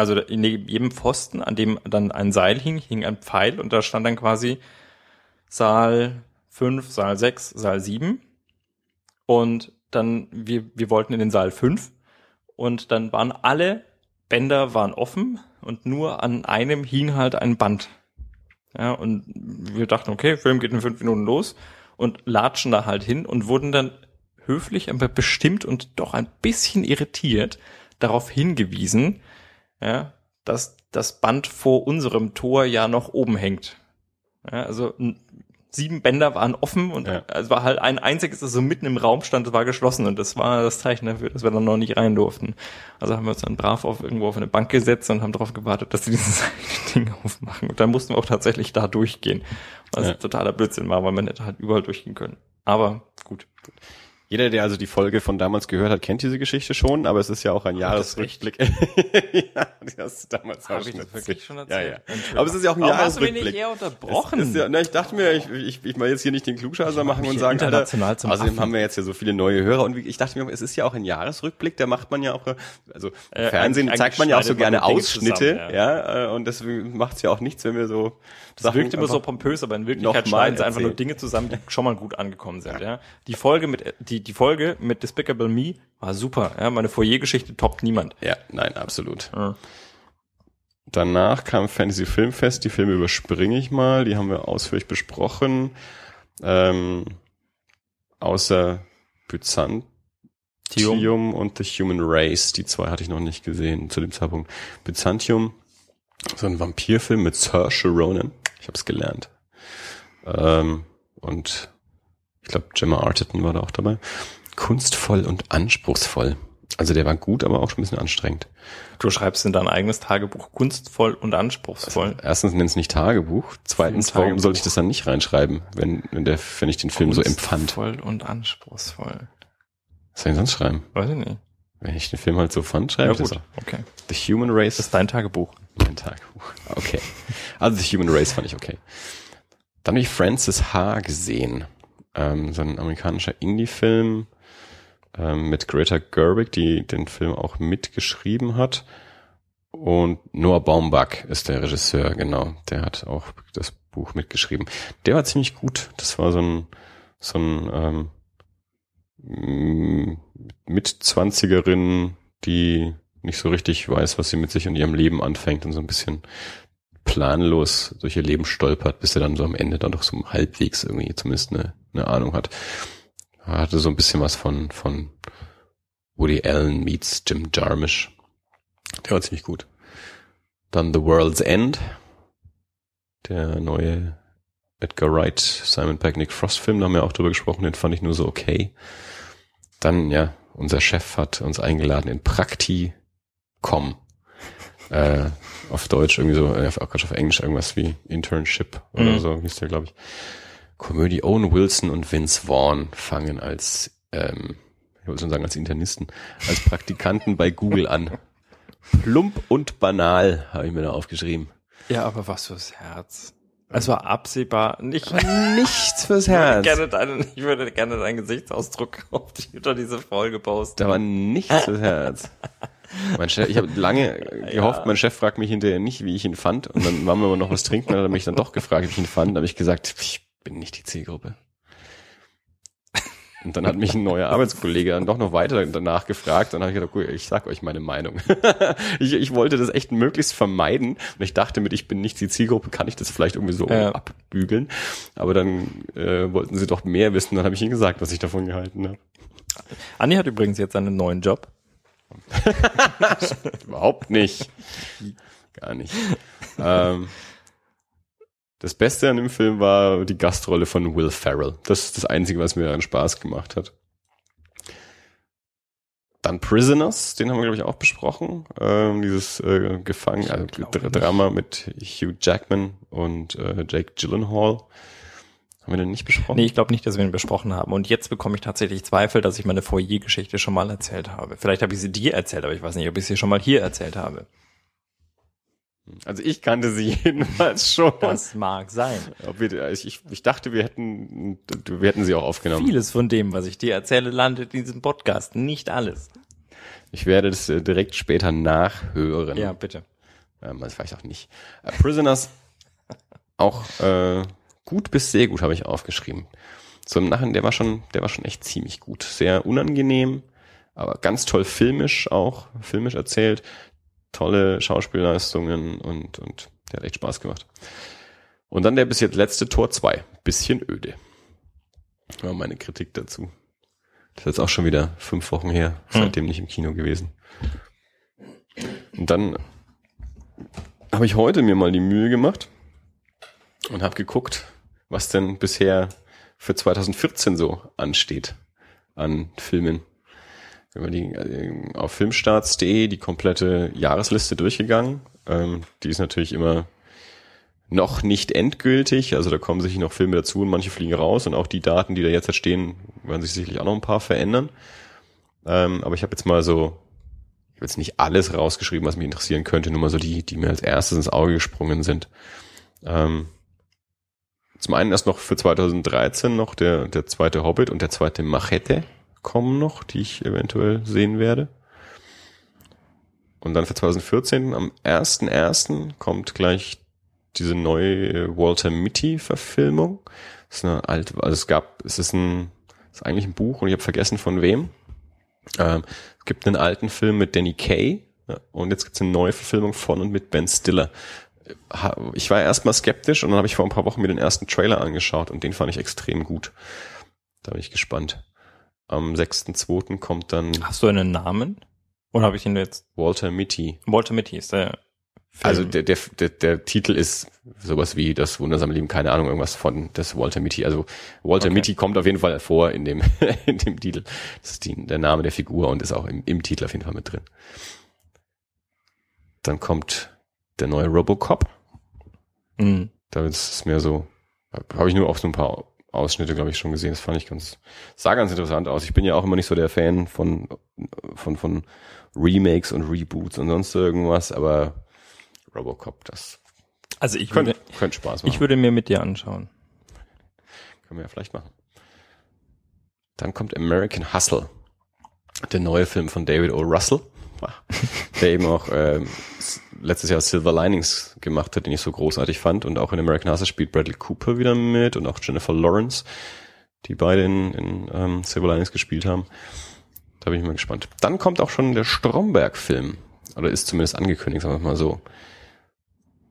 B: also neben jedem Pfosten, an dem dann ein Seil hing, hing ein Pfeil und da stand dann quasi Saal 5, Saal 6, Saal 7. Und dann, wir, wir wollten in den Saal 5. Und dann waren alle Bänder waren offen und nur an einem hing halt ein Band. Ja, und wir dachten, okay, Film geht in fünf Minuten los und latschen da halt hin und wurden dann höflich, aber bestimmt und doch ein bisschen irritiert darauf hingewiesen, ja, dass das Band vor unserem Tor ja noch oben hängt. Ja, also sieben Bänder waren offen und ja. es war halt ein einziges, das so mitten im Raum stand, das war geschlossen und das war das Zeichen dafür, dass wir dann noch nicht rein durften. Also haben wir uns dann brav auf irgendwo auf eine Bank gesetzt und haben darauf gewartet, dass sie dieses Ding aufmachen. Und dann mussten wir auch tatsächlich da durchgehen. Was ja. totaler Blödsinn war, weil man hätte halt überall durchgehen können. Aber gut.
A: Jeder, der also die Folge von damals gehört hat, kennt diese Geschichte schon, aber es ist ja auch ein Jahresrückblick. ja,
B: die hast du damals Hab schon, erzählt. wirklich schon
A: erzählt. Ja, ja. Aber es ist ja auch ein Warum Jahresrückblick. Hast du mich
B: eher unterbrochen?
A: Ist ja, na, ich dachte mir, ich, ich, ich mal jetzt hier nicht den Klugscheißer machen und sagen,
B: international zum
A: außerdem Affen. haben wir jetzt ja so viele neue Hörer und ich dachte mir, es ist ja auch ein Jahresrückblick, da macht man ja auch, also im äh, Fernsehen zeigt man ja auch so gerne Ausschnitte, zusammen, ja. ja, äh, und deswegen macht es ja auch nichts, wenn wir so
B: das Sachen wirkt immer so pompös, aber in Wirklichkeit schneiden sie einfach nur Dinge zusammen, die schon mal gut angekommen sind. Ja. Die Folge mit die die Folge mit Despicable Me war super. Ja, meine Foyer-Geschichte toppt niemand.
A: Ja, nein, absolut. Ja. Danach kam Fantasy Filmfest. Die Filme überspringe ich mal. Die haben wir ausführlich besprochen. Ähm, außer Byzantium und The Human Race. Die zwei hatte ich noch nicht gesehen zu dem Zeitpunkt. Byzantium, so ein Vampirfilm mit Saoirse Ronan. Ich habe es gelernt. Ähm, und ich glaube, Gemma Arterton war da auch dabei. Kunstvoll und anspruchsvoll. Also der war gut, aber auch schon ein bisschen anstrengend.
B: Du schreibst in dein eigenes Tagebuch kunstvoll und anspruchsvoll.
A: Also erstens nennt es nicht Tagebuch. Zweitens, warum sollte ich das dann nicht reinschreiben, wenn, wenn, der, wenn ich den Film so empfand?
B: Kunstvoll und anspruchsvoll.
A: Was soll ich denn sonst schreiben?
B: Weiß ich nicht.
A: Wenn ich den Film halt so fand, schreibe
B: ja, ich gut. das. Okay.
A: The Human Race.
B: Das ist dein Tagebuch.
A: Mein Tagebuch. Okay. Also The Human Race fand ich okay. Dann habe ich Francis H. gesehen. Ähm, so ein amerikanischer Indie-Film ähm, mit Greta Gerwig, die den Film auch mitgeschrieben hat. Und Noah Baumbach ist der Regisseur, genau. Der hat auch das Buch mitgeschrieben. Der war ziemlich gut. Das war so ein, so ein ähm, Mitzwanzigerin, die nicht so richtig weiß, was sie mit sich und ihrem Leben anfängt und so ein bisschen planlos durch ihr Leben stolpert, bis er dann so am Ende dann doch so halbwegs irgendwie zumindest eine, eine Ahnung hat. Er hatte so ein bisschen was von, von Woody Allen meets Jim Jarmusch. Der war ziemlich gut. Dann The World's End. Der neue Edgar Wright, Simon Peck, Nick Frost Film, da haben wir auch drüber gesprochen, den fand ich nur so okay. Dann, ja, unser Chef hat uns eingeladen in Prakti Com. Äh, auf Deutsch irgendwie so, äh, auch auf Englisch irgendwas wie Internship oder mhm. so, hieß der, glaube ich. Komödie Owen Wilson und Vince Vaughn fangen als, ähm, ich wollte schon sagen als Internisten, als Praktikanten bei Google an. Plump und banal, habe ich mir da aufgeschrieben.
B: Ja, aber was fürs Herz. Es war absehbar, nicht
A: nichts fürs Herz.
B: Ich würde, gerne deinen, ich würde gerne deinen Gesichtsausdruck auf die, unter diese Folge posten.
A: Da war nichts fürs Herz. Mein Chef, ich habe lange gehofft, ja. mein Chef fragt mich hinterher nicht, wie ich ihn fand. Und dann waren wir aber noch was trinken, hat er mich dann doch gefragt, wie ich ihn fand. Da habe ich gesagt, ich bin nicht die Zielgruppe. Und dann hat mich ein neuer Arbeitskollege dann doch noch weiter danach gefragt. Dann habe ich gedacht, gut, ich sag euch meine Meinung. ich, ich wollte das echt möglichst vermeiden. Und ich dachte mit, ich bin nicht die Zielgruppe, kann ich das vielleicht irgendwie so ja. abbügeln. Aber dann äh, wollten sie doch mehr wissen. Dann habe ich ihnen gesagt, was ich davon gehalten habe.
B: Anni hat übrigens jetzt einen neuen Job.
A: Überhaupt nicht. Gar nicht. Ähm, das Beste an dem Film war die Gastrolle von Will Ferrell. Das ist das Einzige, was mir daran Spaß gemacht hat. Dann Prisoners, den haben wir, glaube ich, auch besprochen. Ähm, dieses äh, Gefangen, also Drama mit Hugh Jackman und äh, Jake Gyllenhaal. Haben wir den nicht besprochen?
B: Nee, ich glaube nicht, dass wir ihn besprochen haben. Und jetzt bekomme ich tatsächlich Zweifel, dass ich meine Foyer-Geschichte schon mal erzählt habe. Vielleicht habe ich sie dir erzählt, aber ich weiß nicht, ob ich sie schon mal hier erzählt habe.
A: Also ich kannte sie jedenfalls schon.
B: Das mag sein.
A: Wir, ich, ich dachte, wir hätten, wir hätten sie auch aufgenommen.
B: Vieles von dem, was ich dir erzähle, landet in diesem Podcast. Nicht alles.
A: Ich werde das äh, direkt später nachhören.
B: Ja, bitte.
A: Ähm, das vielleicht auch nicht. Uh, Prisoners, auch äh, gut bis sehr gut habe ich aufgeschrieben. So im Nachhinein, der war schon, der war schon echt ziemlich gut. Sehr unangenehm, aber ganz toll filmisch auch, filmisch erzählt. Tolle Schauspielleistungen und, und der hat echt Spaß gemacht. Und dann der bis jetzt letzte Tor 2. Bisschen öde. War meine Kritik dazu. Das ist jetzt auch schon wieder fünf Wochen her, seitdem nicht im Kino gewesen. Und dann habe ich heute mir mal die Mühe gemacht und habe geguckt, was denn bisher für 2014 so ansteht an Filmen. Wenn wir die äh, auf filmstarts.de die komplette Jahresliste durchgegangen. Ähm, die ist natürlich immer noch nicht endgültig, also da kommen sicher noch Filme dazu und manche fliegen raus und auch die Daten, die da jetzt stehen, werden sich sicherlich auch noch ein paar verändern. Ähm, aber ich habe jetzt mal so, ich habe jetzt nicht alles rausgeschrieben, was mich interessieren könnte, nur mal so die, die mir als erstes ins Auge gesprungen sind. Ähm, zum einen erst noch für 2013 noch der, der zweite Hobbit und der zweite Machete kommen noch, die ich eventuell sehen werde. Und dann für 2014 am 1.1. kommt gleich diese neue Walter Mitty Verfilmung. Das ist eine alte, also es gab, es ist ein, es ist eigentlich ein Buch und ich habe vergessen von wem. Ähm, es gibt einen alten Film mit Danny Kaye ja, und jetzt gibt es eine neue Verfilmung von und mit Ben Stiller. Ich war erstmal skeptisch und dann habe ich vor ein paar Wochen mir den ersten Trailer angeschaut und den fand ich extrem gut. Da bin ich gespannt. Am 6.2. kommt dann.
B: Hast du einen Namen? Oder habe ich ihn jetzt?
A: Walter Mitty.
B: Walter Mitty ist der
A: Film. Also der, der, der, der Titel ist sowas wie das wundersame Leben, keine Ahnung, irgendwas von das Walter Mitty. Also Walter okay. Mitty kommt auf jeden Fall vor in dem, in dem Titel. Das ist die, der Name der Figur und ist auch im, im Titel auf jeden Fall mit drin. Dann kommt der neue Robocop. Mhm. Da ist es mehr so, habe ich nur auf so ein paar Ausschnitte, glaube ich, schon gesehen. Das fand ich ganz, sah ganz interessant aus. Ich bin ja auch immer nicht so der Fan von, von, von Remakes und Reboots und sonst irgendwas, aber Robocop, das
B: also ich könnte, würde, könnte Spaß machen. Ich würde mir mit dir anschauen.
A: Können wir ja vielleicht machen. Dann kommt American Hustle, der neue Film von David O. Russell, der eben auch äh, letztes Jahr Silver Linings gemacht hat, den ich so großartig fand. Und auch in American Hustle spielt Bradley Cooper wieder mit und auch Jennifer Lawrence, die beide in, in ähm, Silver Linings gespielt haben. Da bin ich mal gespannt. Dann kommt auch schon der Stromberg-Film. Oder ist zumindest angekündigt, sagen wir mal so.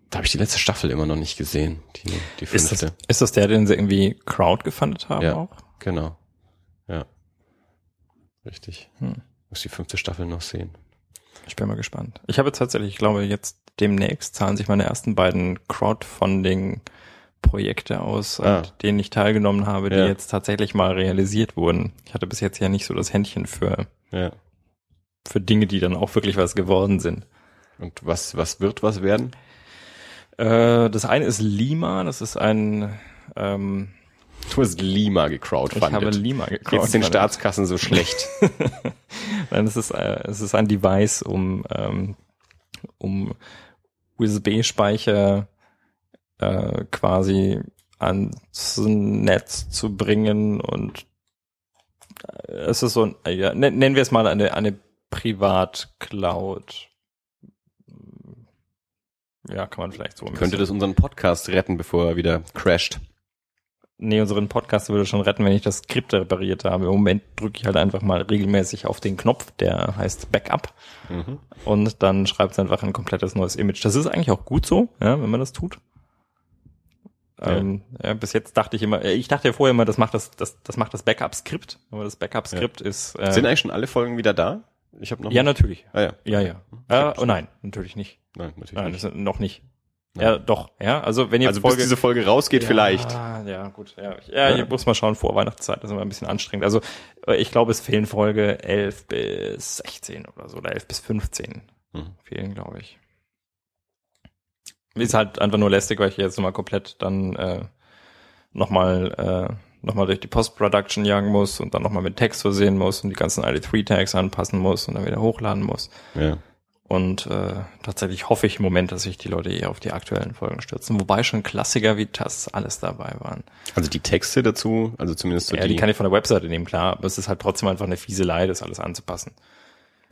A: Da habe ich die letzte Staffel immer noch nicht gesehen. Die, die
B: fünfte. Ist das, ist das der, den sie irgendwie Crowd gefundet haben
A: ja,
B: auch?
A: Genau. Ja. Richtig. Hm. Muss die fünfte Staffel noch sehen.
B: Ich bin mal gespannt. Ich habe tatsächlich, ich glaube, jetzt demnächst zahlen sich meine ersten beiden Crowdfunding-Projekte aus, ah. denen ich teilgenommen habe, die ja. jetzt tatsächlich mal realisiert wurden. Ich hatte bis jetzt ja nicht so das Händchen für, ja. für Dinge, die dann auch wirklich was geworden sind.
A: Und was, was wird was werden?
B: Äh, das eine ist Lima, das ist ein ähm,
A: Du hast Lima gecrowdfundet.
B: Ich habe Lima
A: gecrowdfundet. Jetzt den Staatskassen so schlecht.
B: Nein, es ist, äh, es ist ein Device, um, ähm, um USB-Speicher äh, quasi ans Netz zu bringen und äh, es ist so ein, äh, ja, nennen wir es mal eine, eine Privat-Cloud. Ja, kann man vielleicht so.
A: Könnte das unseren Podcast retten, bevor er wieder crasht?
B: Nee, unseren Podcast würde schon retten, wenn ich das Skript repariert habe. Im Moment drücke ich halt einfach mal regelmäßig auf den Knopf, der heißt Backup. Mhm. Und dann schreibt es einfach ein komplettes neues Image. Das ist eigentlich auch gut so, ja, wenn man das tut. Ja. Ähm, ja, bis jetzt dachte ich immer, äh, ich dachte ja vorher immer, das macht das, das, das macht das Backup-Skript, aber das Backup-Skript
A: ja.
B: ist.
A: Äh, Sind eigentlich schon alle Folgen wieder da? Ich habe noch.
B: Ja, natürlich.
A: Ah, ja.
B: Ja, ja. Äh, oh nein, natürlich nicht.
A: Nein, natürlich
B: nein,
A: nicht.
B: noch nicht. Ja, doch, ja. Also wenn ihr
A: also Folge, bis diese Folge rausgeht,
B: ja,
A: vielleicht.
B: Ja, gut. Ja, ja, hier muss man schauen, vor Weihnachtszeit, das ist immer ein bisschen anstrengend. Also äh, ich glaube, es fehlen Folge 11 bis 16 oder so, oder 11 bis 15 mhm. fehlen, glaube ich. Ist halt einfach nur lästig, weil ich jetzt nochmal komplett dann äh, nochmal äh, nochmal durch die Post-Production jagen muss und dann nochmal mit Text versehen muss und die ganzen ID3-Tags anpassen muss und dann wieder hochladen muss.
A: Ja.
B: Und äh, tatsächlich hoffe ich im Moment, dass sich die Leute eher auf die aktuellen Folgen stürzen. Wobei schon Klassiker wie das alles dabei waren.
A: Also die Texte dazu, also zumindest so
B: ja, die, die kann ich von der Webseite nehmen, klar. Aber es ist halt trotzdem einfach eine Fieselei, das alles anzupassen.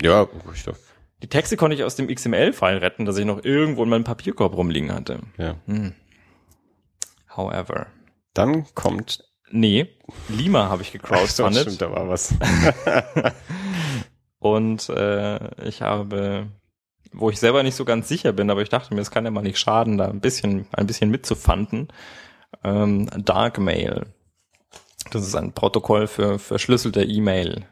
A: Ja, ich doch.
B: Die Texte konnte ich aus dem XML-File retten, dass ich noch irgendwo in meinem Papierkorb rumliegen hatte.
A: Ja. Hm.
B: However.
A: Dann kommt.
B: Nee, Lima habe ich gecrowdfundet.
A: Stimmt, da war was.
B: Und äh, ich habe, wo ich selber nicht so ganz sicher bin, aber ich dachte mir, es kann ja mal nicht schaden, da ein bisschen, ein bisschen mitzufanden. Ähm, Darkmail. Das ist ein Protokoll für verschlüsselte E-Mail.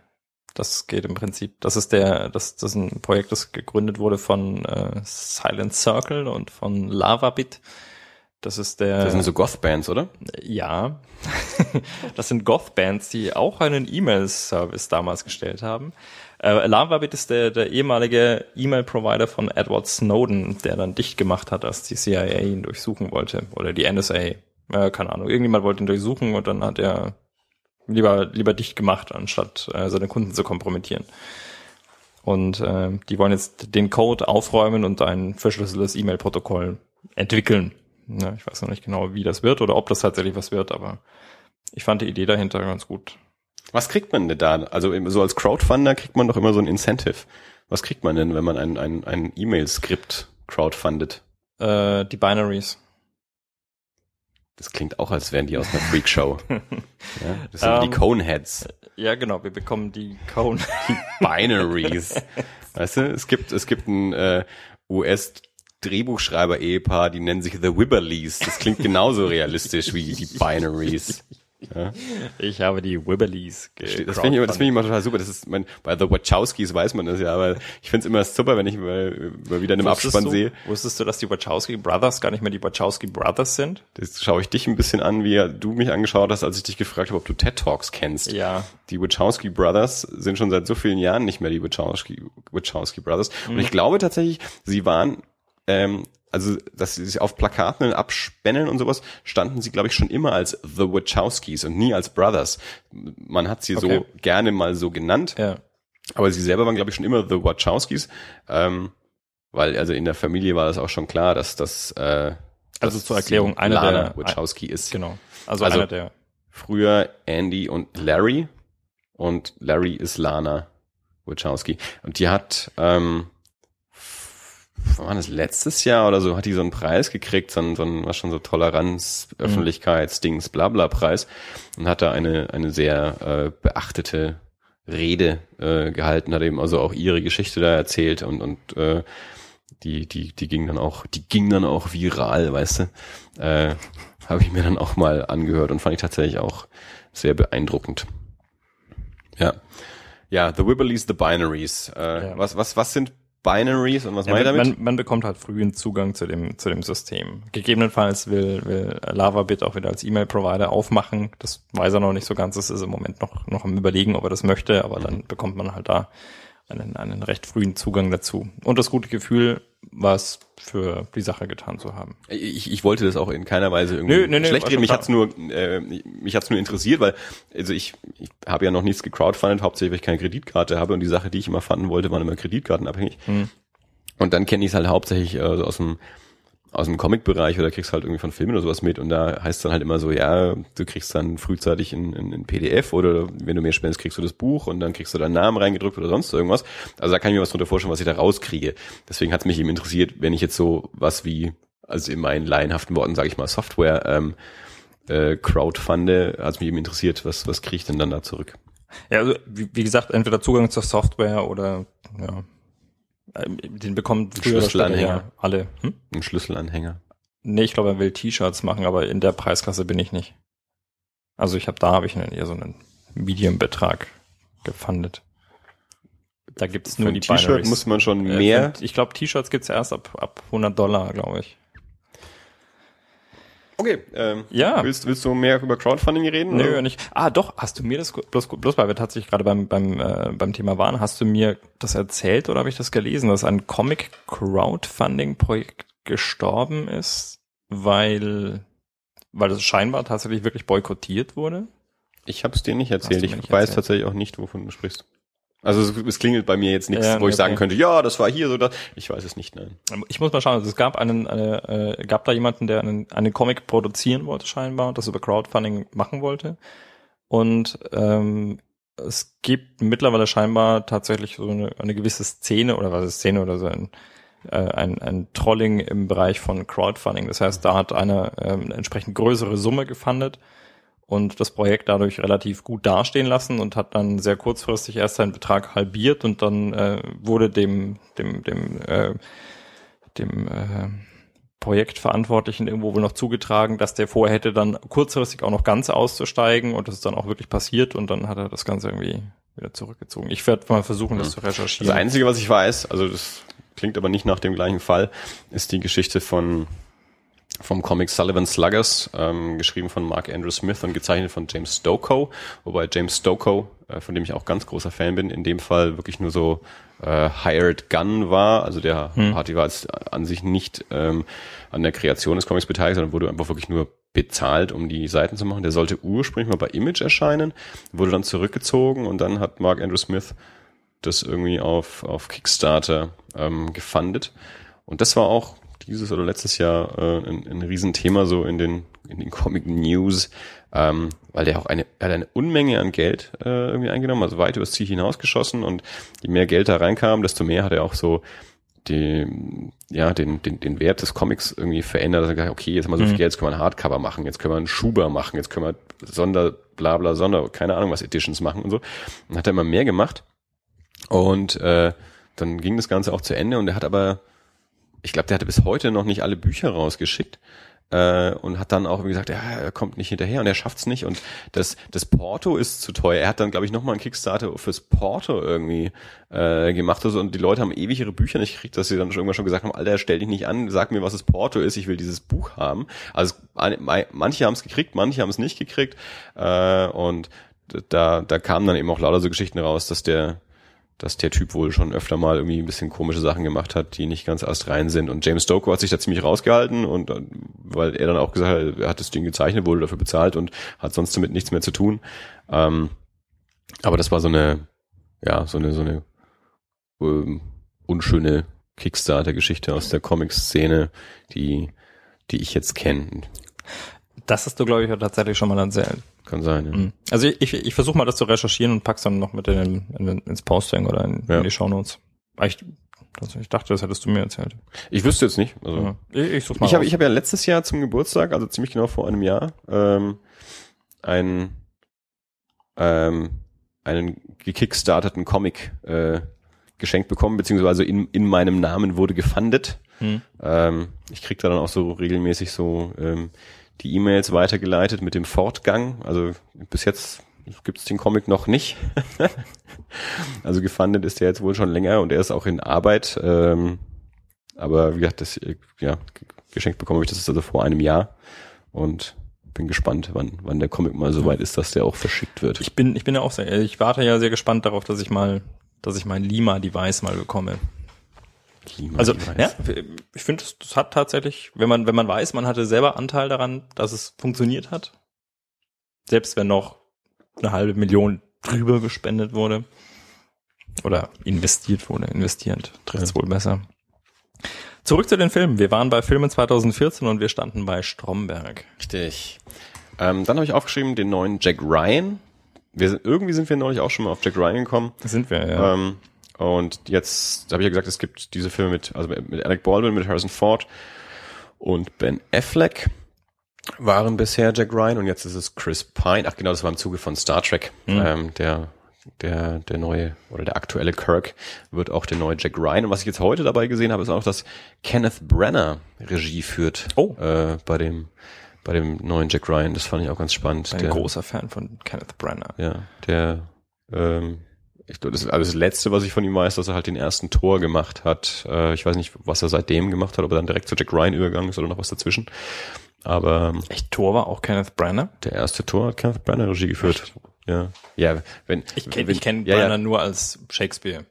B: Das geht im Prinzip, das ist der, das, das ist ein Projekt, das gegründet wurde von äh, Silent Circle und von LavaBit. Das ist der.
A: Das sind so Goth-Bands, oder?
B: Ja. das sind Goth-Bands, die auch einen E-Mail-Service damals gestellt haben. Äh, LavaBit ist der, der ehemalige E-Mail-Provider von Edward Snowden, der dann dicht gemacht hat, als die CIA ihn durchsuchen wollte. Oder die NSA. Äh, keine Ahnung. Irgendjemand wollte ihn durchsuchen und dann hat er lieber, lieber dicht gemacht, anstatt äh, seine Kunden zu kompromittieren. Und äh, die wollen jetzt den Code aufräumen und ein verschlüsseltes E-Mail-Protokoll entwickeln. Ja, ich weiß noch nicht genau, wie das wird oder ob das tatsächlich was wird, aber ich fand die Idee dahinter ganz gut.
A: Was kriegt man denn da? Also so als Crowdfunder kriegt man doch immer so ein Incentive. Was kriegt man denn, wenn man ein, ein, ein E-Mail-Skript crowdfundet?
B: Äh, die Binaries.
A: Das klingt auch, als wären die aus einer Freakshow. ja, das sind um, die ähm, Coneheads.
B: Ja, genau, wir bekommen die Cone.
A: Die Binaries. weißt du, es gibt, es gibt ein äh, US Drehbuchschreiber-Ehepaar, die nennen sich The Wibberleys. Das klingt genauso realistisch wie die Binaries.
B: Ja. Ich habe die Wibberleys
A: Das finde ich, das find ich immer total super. Das ist mein, bei The Wachowskis weiß man das ja, aber ich finde es immer super, wenn ich mal, mal wieder in einem Wusstest Abspann
B: du,
A: sehe.
B: Wusstest du, dass die Wachowski Brothers gar nicht mehr die Wachowski Brothers sind?
A: Das schaue ich dich ein bisschen an, wie du mich angeschaut hast, als ich dich gefragt habe, ob du TED Talks kennst.
B: Ja.
A: Die Wachowski Brothers sind schon seit so vielen Jahren nicht mehr die Wachowski, Wachowski Brothers. Und mhm. ich glaube tatsächlich, sie waren ähm, also dass sie sich auf Plakaten abspennen und sowas, standen sie, glaube ich, schon immer als The Wachowskis und nie als Brothers. Man hat sie okay. so gerne mal so genannt.
B: Ja.
A: Aber sie selber waren, glaube ich, schon immer The Wachowskis. Ähm, weil also in der Familie war das auch schon klar, dass das äh,
B: also zur Erklärung einer
A: Lana
B: der
A: Wachowski ist.
B: Genau. Also, also einer der
A: früher Andy und Larry und Larry ist Lana Wachowski und die hat ähm, war das letztes Jahr oder so, hat die so einen Preis gekriegt, so ein, so ein was schon so Toleranz, mhm. Öffentlichkeitsdings, Blabla Preis und hat da eine, eine sehr äh, beachtete Rede äh, gehalten, hat eben also auch ihre Geschichte da erzählt und, und äh, die, die, die ging dann auch, die ging dann auch viral, weißt du. Äh, Habe ich mir dann auch mal angehört und fand ich tatsächlich auch sehr beeindruckend. Ja. Ja, The Wibberleys, The Binaries. Äh, ja. was, was, was sind Binaries und was ja, meine
B: damit? Man, man bekommt halt frühen Zugang zu dem, zu dem System. Gegebenenfalls will, will LavaBit auch wieder als E-Mail-Provider aufmachen. Das weiß er noch nicht so ganz. Das ist im Moment noch, noch am überlegen, ob er das möchte, aber mhm. dann bekommt man halt da einen, einen recht frühen Zugang dazu. Und das gute Gefühl, was für die Sache getan zu haben.
A: Ich, ich wollte das auch in keiner Weise irgendwie nö, nö, nö, schlecht reden. Mich hat's nur, äh, mich hat's nur interessiert, weil also ich, ich habe ja noch nichts gecrowdfundet, hauptsächlich weil ich keine Kreditkarte habe und die Sache, die ich immer fanden wollte, waren immer kreditkartenabhängig. Hm. Und dann kenne ich es halt hauptsächlich äh, aus dem aus dem Comic-Bereich oder kriegst halt irgendwie von Filmen oder sowas mit und da heißt dann halt immer so, ja, du kriegst dann frühzeitig ein, ein, ein PDF oder wenn du mehr spendest, kriegst du das Buch und dann kriegst du deinen Namen reingedrückt oder sonst irgendwas. Also da kann ich mir was drunter vorstellen, was ich da rauskriege. Deswegen hat es mich eben interessiert, wenn ich jetzt so was wie, also in meinen laienhaften Worten sage ich mal Software ähm, äh, crowdfunde, hat es mich eben interessiert, was, was kriege ich denn dann da zurück?
B: Ja, also wie, wie gesagt, entweder Zugang zur Software oder ja, den bekommt
A: früher Schlüsselanhänger. Ja
B: alle.
A: Hm? Ein Schlüsselanhänger.
B: Nee, ich glaube, er will T-Shirts machen, aber in der Preisklasse bin ich nicht. Also ich habe da habe ich einen, eher so einen Medium-Betrag gefundet. Da gibt's nur die
A: T-Shirt muss man schon äh, mehr.
B: Äh, ich glaube, T-Shirts gibt's erst ab ab 100 Dollar, glaube ich.
A: Okay, ähm, ja. willst, willst du mehr über Crowdfunding reden?
B: Nö, oder? nicht. Ah, doch, hast du mir das, bloß, bloß weil wir tatsächlich gerade beim, beim, äh, beim Thema waren, hast du mir das erzählt oder habe ich das gelesen, dass ein Comic-Crowdfunding-Projekt gestorben ist, weil, weil das scheinbar tatsächlich wirklich boykottiert wurde?
A: Ich habe es dir nicht erzählt. Ich nicht weiß erzählt? tatsächlich auch nicht, wovon du sprichst. Also es, es klingelt bei mir jetzt nichts, ja, wo ich okay. sagen könnte, ja, das war hier so das. Ich weiß es nicht, nein.
B: Ich muss mal schauen. Also es gab einen, eine, äh, gab da jemanden, der einen, einen Comic produzieren wollte scheinbar und das über Crowdfunding machen wollte. Und ähm, es gibt mittlerweile scheinbar tatsächlich so eine, eine gewisse Szene oder was ist Szene oder so ein äh, ein, ein Trolling im Bereich von Crowdfunding. Das heißt, da hat einer ähm, eine entsprechend größere Summe gefundet und das Projekt dadurch relativ gut dastehen lassen und hat dann sehr kurzfristig erst seinen Betrag halbiert und dann äh, wurde dem dem dem äh, dem äh, Projektverantwortlichen irgendwo wohl noch zugetragen, dass der vorher hätte dann kurzfristig auch noch ganz auszusteigen und das ist dann auch wirklich passiert und dann hat er das Ganze irgendwie wieder zurückgezogen. Ich werde mal versuchen, das hm. zu recherchieren.
A: Das Einzige, was ich weiß, also das klingt aber nicht nach dem gleichen Fall, ist die Geschichte von vom Comic Sullivan Sluggers, ähm, geschrieben von Mark Andrew Smith und gezeichnet von James Stokoe, wobei James Stokoe, äh, von dem ich auch ganz großer Fan bin, in dem Fall wirklich nur so äh, Hired Gun war. Also der hm. Party war jetzt an sich nicht ähm, an der Kreation des Comics beteiligt, sondern wurde einfach wirklich nur bezahlt, um die Seiten zu machen. Der sollte ursprünglich mal bei Image erscheinen, wurde dann zurückgezogen und dann hat Mark Andrew Smith das irgendwie auf, auf Kickstarter ähm, gefundet. Und das war auch dieses oder letztes Jahr äh, ein, ein Riesenthema so in den, in den Comic News, ähm, weil der auch eine, er hat eine Unmenge an Geld äh, irgendwie eingenommen, also weit übers Ziel hinausgeschossen und je mehr Geld da reinkam, desto mehr hat er auch so die, ja, den, den, den Wert des Comics irgendwie verändert. Also gesagt, okay, jetzt haben wir so viel mhm. Geld, jetzt können wir ein Hardcover machen, jetzt können wir einen Schuber machen, jetzt können wir Sonder, bla bla, Sonder, keine Ahnung was Editions machen und so. Und hat er immer mehr gemacht. Und äh, dann ging das Ganze auch zu Ende und er hat aber ich glaube, der hatte bis heute noch nicht alle Bücher rausgeschickt äh, und hat dann auch gesagt, ja, er kommt nicht hinterher und er schafft's nicht und das das Porto ist zu teuer. Er hat dann glaube ich noch mal einen Kickstarter fürs Porto irgendwie äh, gemacht also, und die Leute haben ewig ihre Bücher nicht gekriegt, dass sie dann schon irgendwann schon gesagt haben, Alter, stell dich nicht an, sag mir, was das Porto ist, ich will dieses Buch haben. Also manche haben es gekriegt, manche haben es nicht gekriegt äh, und da da kamen dann eben auch lauter so Geschichten raus, dass der dass der Typ wohl schon öfter mal irgendwie ein bisschen komische Sachen gemacht hat, die nicht ganz astrein sind. Und James Stoker hat sich da ziemlich rausgehalten und weil er dann auch gesagt hat, er hat das Ding gezeichnet, wurde dafür bezahlt und hat sonst damit nichts mehr zu tun. Ähm, aber das war so eine, ja, so eine, so eine ähm, unschöne Kickstarter-Geschichte aus der Comic-Szene, die, die ich jetzt kenne.
B: Das hast du, glaube ich, tatsächlich schon mal erzählt.
A: Kann sein, ja.
B: Mhm. Also ich, ich, ich versuche mal das zu recherchieren und pack's dann noch mit in, in, ins Posting oder in, ja. in die Shownotes. Ich, also ich dachte, das hättest du mir erzählt.
A: Ich wüsste jetzt nicht. Also ja.
B: ich, ich, such's mal
A: ich habe hab ja letztes Jahr zum Geburtstag, also ziemlich genau vor einem Jahr, ähm, ein, ähm, einen gekickstarteten Comic äh, geschenkt bekommen, beziehungsweise in, in meinem Namen wurde gefundet. Hm. Ähm, ich krieg da dann auch so regelmäßig so ähm, die E-Mails weitergeleitet mit dem Fortgang. Also bis jetzt gibt es den Comic noch nicht. also gefundet ist der jetzt wohl schon länger und er ist auch in Arbeit. Ähm, aber wie gesagt, das ja, geschenkt bekomme ich das also vor einem Jahr und bin gespannt, wann, wann der Comic mal so weit ist, dass der auch verschickt wird.
B: Ich bin, ich bin ja auch sehr, ich warte ja sehr gespannt darauf, dass ich mal, dass ich mein Lima-Device mal bekomme. Klima also ja, ich finde, das, das hat tatsächlich, wenn man wenn man weiß, man hatte selber Anteil daran, dass es funktioniert hat, selbst wenn noch eine halbe Million drüber gespendet wurde oder investiert wurde, investierend trifft es ja. wohl besser. Zurück zu den Filmen. Wir waren bei Filmen 2014 und wir standen bei Stromberg.
A: Richtig. Ähm, dann habe ich aufgeschrieben den neuen Jack Ryan. Wir sind, irgendwie sind wir neulich auch schon mal auf Jack Ryan gekommen.
B: Sind wir, ja. Ähm,
A: und jetzt habe ich ja gesagt, es gibt diese Filme mit, also mit Alec Baldwin, mit Harrison Ford und Ben Affleck waren bisher Jack Ryan und jetzt ist es Chris Pine. Ach genau, das war im Zuge von Star Trek. Mhm. Ähm, der, der, der neue oder der aktuelle Kirk wird auch der neue Jack Ryan. Und was ich jetzt heute dabei gesehen habe, ist auch, dass Kenneth Brenner Regie führt
B: oh.
A: äh, bei dem bei dem neuen Jack Ryan. Das fand ich auch ganz spannend.
B: Ein der, großer Fan von Kenneth Brenner.
A: Ja, der ähm, ich glaube, das, also das Letzte, was ich von ihm weiß, dass er halt den ersten Tor gemacht hat. Äh, ich weiß nicht, was er seitdem gemacht hat, ob er dann direkt zu Jack Ryan übergegangen ist oder noch was dazwischen. Aber
B: ähm, echt Tor war auch Kenneth Branagh.
A: Der erste Tor hat Kenneth Branagh Regie geführt. Echt? Ja, ja. Wenn
B: ich kenne ich kenn ja, Branagh ja. nur als Shakespeare.